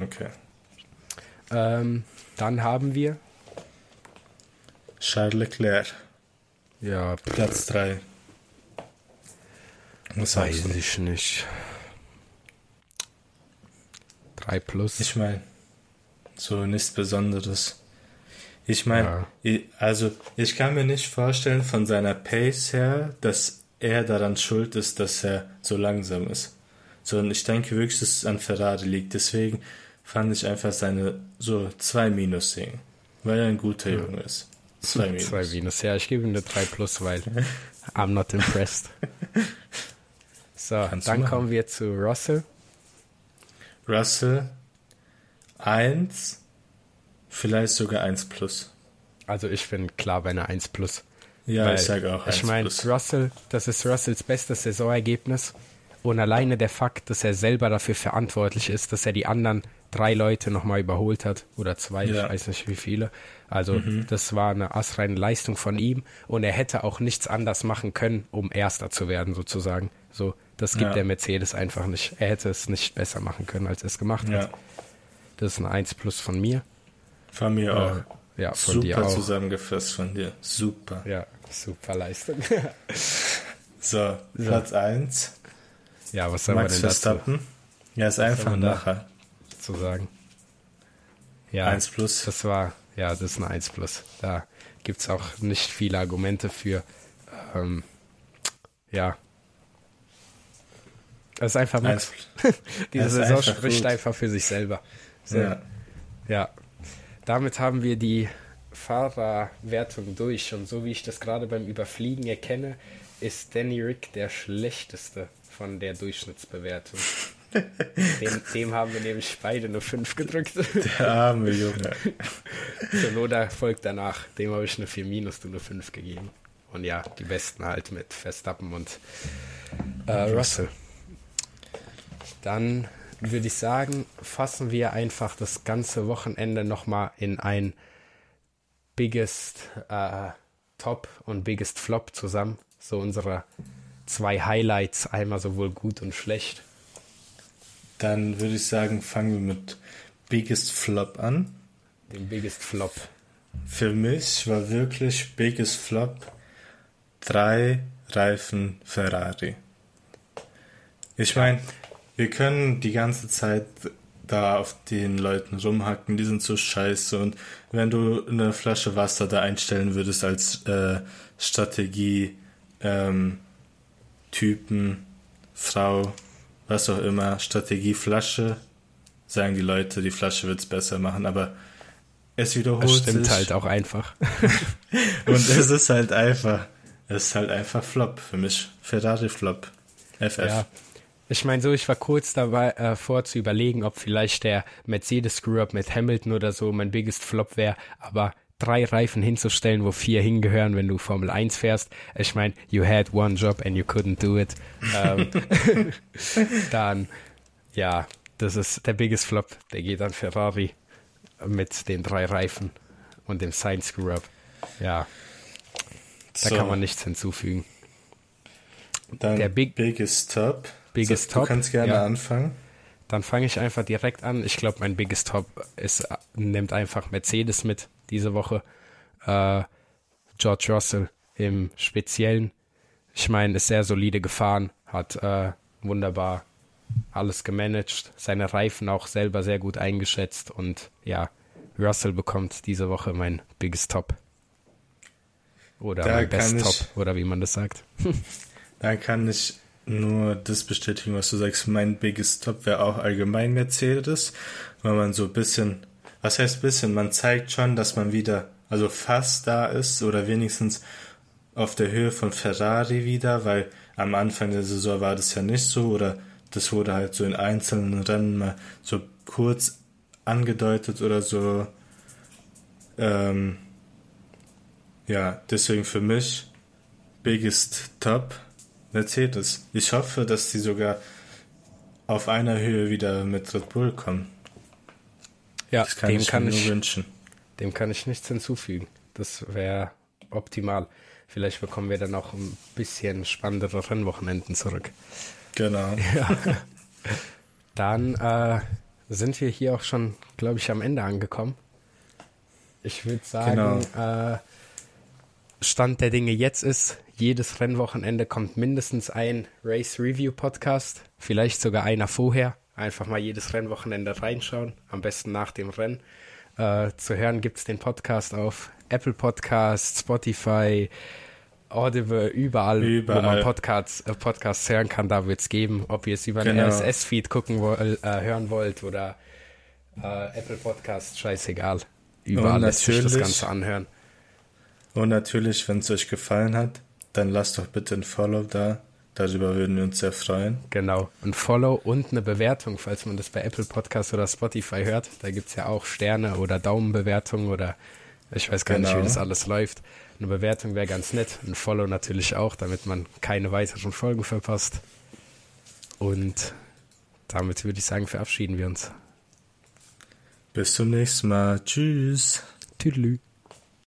Okay. Ähm, dann haben wir, Charles Leclerc, ja, pff, Platz 3. Was weiß ich nicht. 3 plus. Ich meine, so nichts Besonderes. Ich meine, Ja. also ich kann mir nicht vorstellen von seiner Pace her, dass er daran schuld ist, dass er so langsam ist. Sondern ich denke wirklich, dass es an Ferrari liegt. Deswegen fand ich einfach seine so zwei Minus singen. Weil er ein guter Junge ist. Zwei Minus. 2 minus. Ja, ich gebe ihm eine 3 plus, weil <laughs> I'm not impressed. So, Kannst dann kommen wir zu Russell. Russell 1, vielleicht sogar 1 plus. Also ich bin klar bei einer 1 plus. Ja, ich sage auch 1 Ich meine. Russell, das ist Russells bestes Saisonergebnis. Und alleine der Fakt, dass er selber dafür verantwortlich ist, dass er die anderen drei Leute nochmal überholt hat, oder zwei, Ja. ich weiß nicht wie viele. Also das war eine astreine Leistung von ihm und er hätte auch nichts anders machen können, um Erster zu werden, sozusagen. So, das gibt Ja. der Mercedes einfach nicht. Er hätte es nicht besser machen können, als er es gemacht Ja, hat. Das ist ein 1 plus von mir. von mir auch. Äh, ja, von dir Super auch. zusammengefasst von dir. Super. Ja, super Leistung. <laughs> So, Platz 1. ja, was soll Max man denn dazu. Ja, ist einfach man da- nachher. zu sagen? Ja, 1 plus. Das war, ja, das ist ein 1 plus. Da gibt es auch nicht viele Argumente für. Ähm, ja. Das ist einfach Max. 1 <laughs> Diese Saison einfach spricht gut. einfach für sich selber. So, Ja. ja. Damit haben wir die Fahrerwertung durch. Und so wie ich das gerade beim Überfliegen erkenne, ist Danny Rick der schlechteste von der Durchschnittsbewertung. Dem, dem haben wir nämlich beide eine 5 gedrückt. Der arme Junge. <laughs> Sonoda folgt danach. Dem habe ich eine 4 minus, du eine 5 gegeben. Und ja, die besten halt mit Verstappen und äh, Russell. Dann würde ich sagen, fassen wir einfach das ganze Wochenende nochmal in ein Biggest äh, Top und Biggest Flop zusammen. So unsere zwei Highlights, einmal sowohl gut und schlecht. Dann würde ich sagen, fangen wir mit Biggest Flop an. Den Biggest Flop. Für mich war wirklich Biggest Flop drei Reifen Ferrari. Ich meine, wir können die ganze Zeit da auf den Leuten rumhacken, die sind so scheiße und wenn du eine Flasche Wasser da einstellen würdest als äh, Strategie, ähm, Typen, Frau, was auch immer, Strategieflasche, sagen die Leute, die Flasche wird es besser machen, aber es wiederholt das stimmt sich. halt auch einfach. <laughs> und es ist halt einfach, es ist halt einfach Flop für mich. Ferrari Flop. FF. Ja. Ich meine, so, ich war kurz dabei äh, vor zu überlegen, ob vielleicht der Mercedes Screw-Up mit Hamilton oder so mein biggest Flop wäre, aber drei Reifen hinzustellen, wo vier hingehören, wenn du Formel 1 fährst. Ich meine, you had one job and you couldn't do it. Ähm, <laughs> dann, ja, das ist der biggest Flop. Der geht an Ferrari mit den drei Reifen und dem Science Screw-Up. Ja, da so. kann man nichts hinzufügen. Dann der Big, Biggest Top. Biggest so, Top. Du kannst gerne ja. anfangen. Dann fange ich einfach direkt an. Ich glaube, mein Biggest Top ist, nimmt einfach Mercedes mit diese Woche. Äh, George Russell im Speziellen. Ich meine, ist sehr solide gefahren, hat äh, wunderbar alles gemanagt, seine Reifen auch selber sehr gut eingeschätzt und ja, Russell bekommt diese Woche mein Biggest Top. Oder da mein Best Top, oder wie man das sagt. <laughs> <laughs> da kann ich nur das bestätigen, was du sagst. Mein Biggest Top wäre auch allgemein Mercedes, weil man so ein bisschen was heißt bisschen? Man zeigt schon, dass man wieder, also fast da ist oder wenigstens auf der Höhe von Ferrari wieder, weil am Anfang der Saison war das ja nicht so oder das wurde halt so in einzelnen Rennen mal so kurz angedeutet oder so. Ähm, ja, deswegen für mich biggest top Mercedes. Ich hoffe, dass sie sogar auf einer Höhe wieder mit Red Bull kommen. Ja, das kann dem, ich kann mir ich, nur wünschen. dem kann ich nichts hinzufügen. Das wäre optimal. Vielleicht bekommen wir dann auch ein bisschen spannendere Rennwochenenden zurück. Genau. <laughs> Ja. Dann äh, sind wir hier auch schon, glaube ich, am Ende angekommen. Ich würde sagen, genau. äh, Stand der Dinge jetzt ist, jedes Rennwochenende kommt mindestens ein Race Review Podcast, vielleicht sogar einer vorher. Einfach mal jedes Rennwochenende reinschauen, am besten nach dem Rennen. Äh, zu hören gibt es den Podcast auf Apple Podcasts, Spotify, Audible, überall, überall. wo man Podcasts, äh, Podcasts hören kann, da wird es geben. Ob ihr es über genau. einen RSS-Feed gucken wollt, äh, hören wollt oder äh, Apple Podcasts, scheißegal. Überall lässt sich das Ganze anhören. Und natürlich, wenn es euch gefallen hat, dann lasst doch bitte ein Follow da Darüber würden wir uns sehr freuen. Genau. Ein Follow und eine Bewertung, falls man das bei Apple Podcasts oder Spotify hört. Da gibt es ja auch Sterne oder Daumenbewertungen oder ich weiß gar genau. nicht, wie genau. das alles läuft. Eine Bewertung wäre ganz nett. Ein Follow natürlich auch, damit man keine weiteren Folgen verpasst. Und damit würde ich sagen, verabschieden wir uns. Bis zum nächsten Mal. Tschüss. Tüdelü.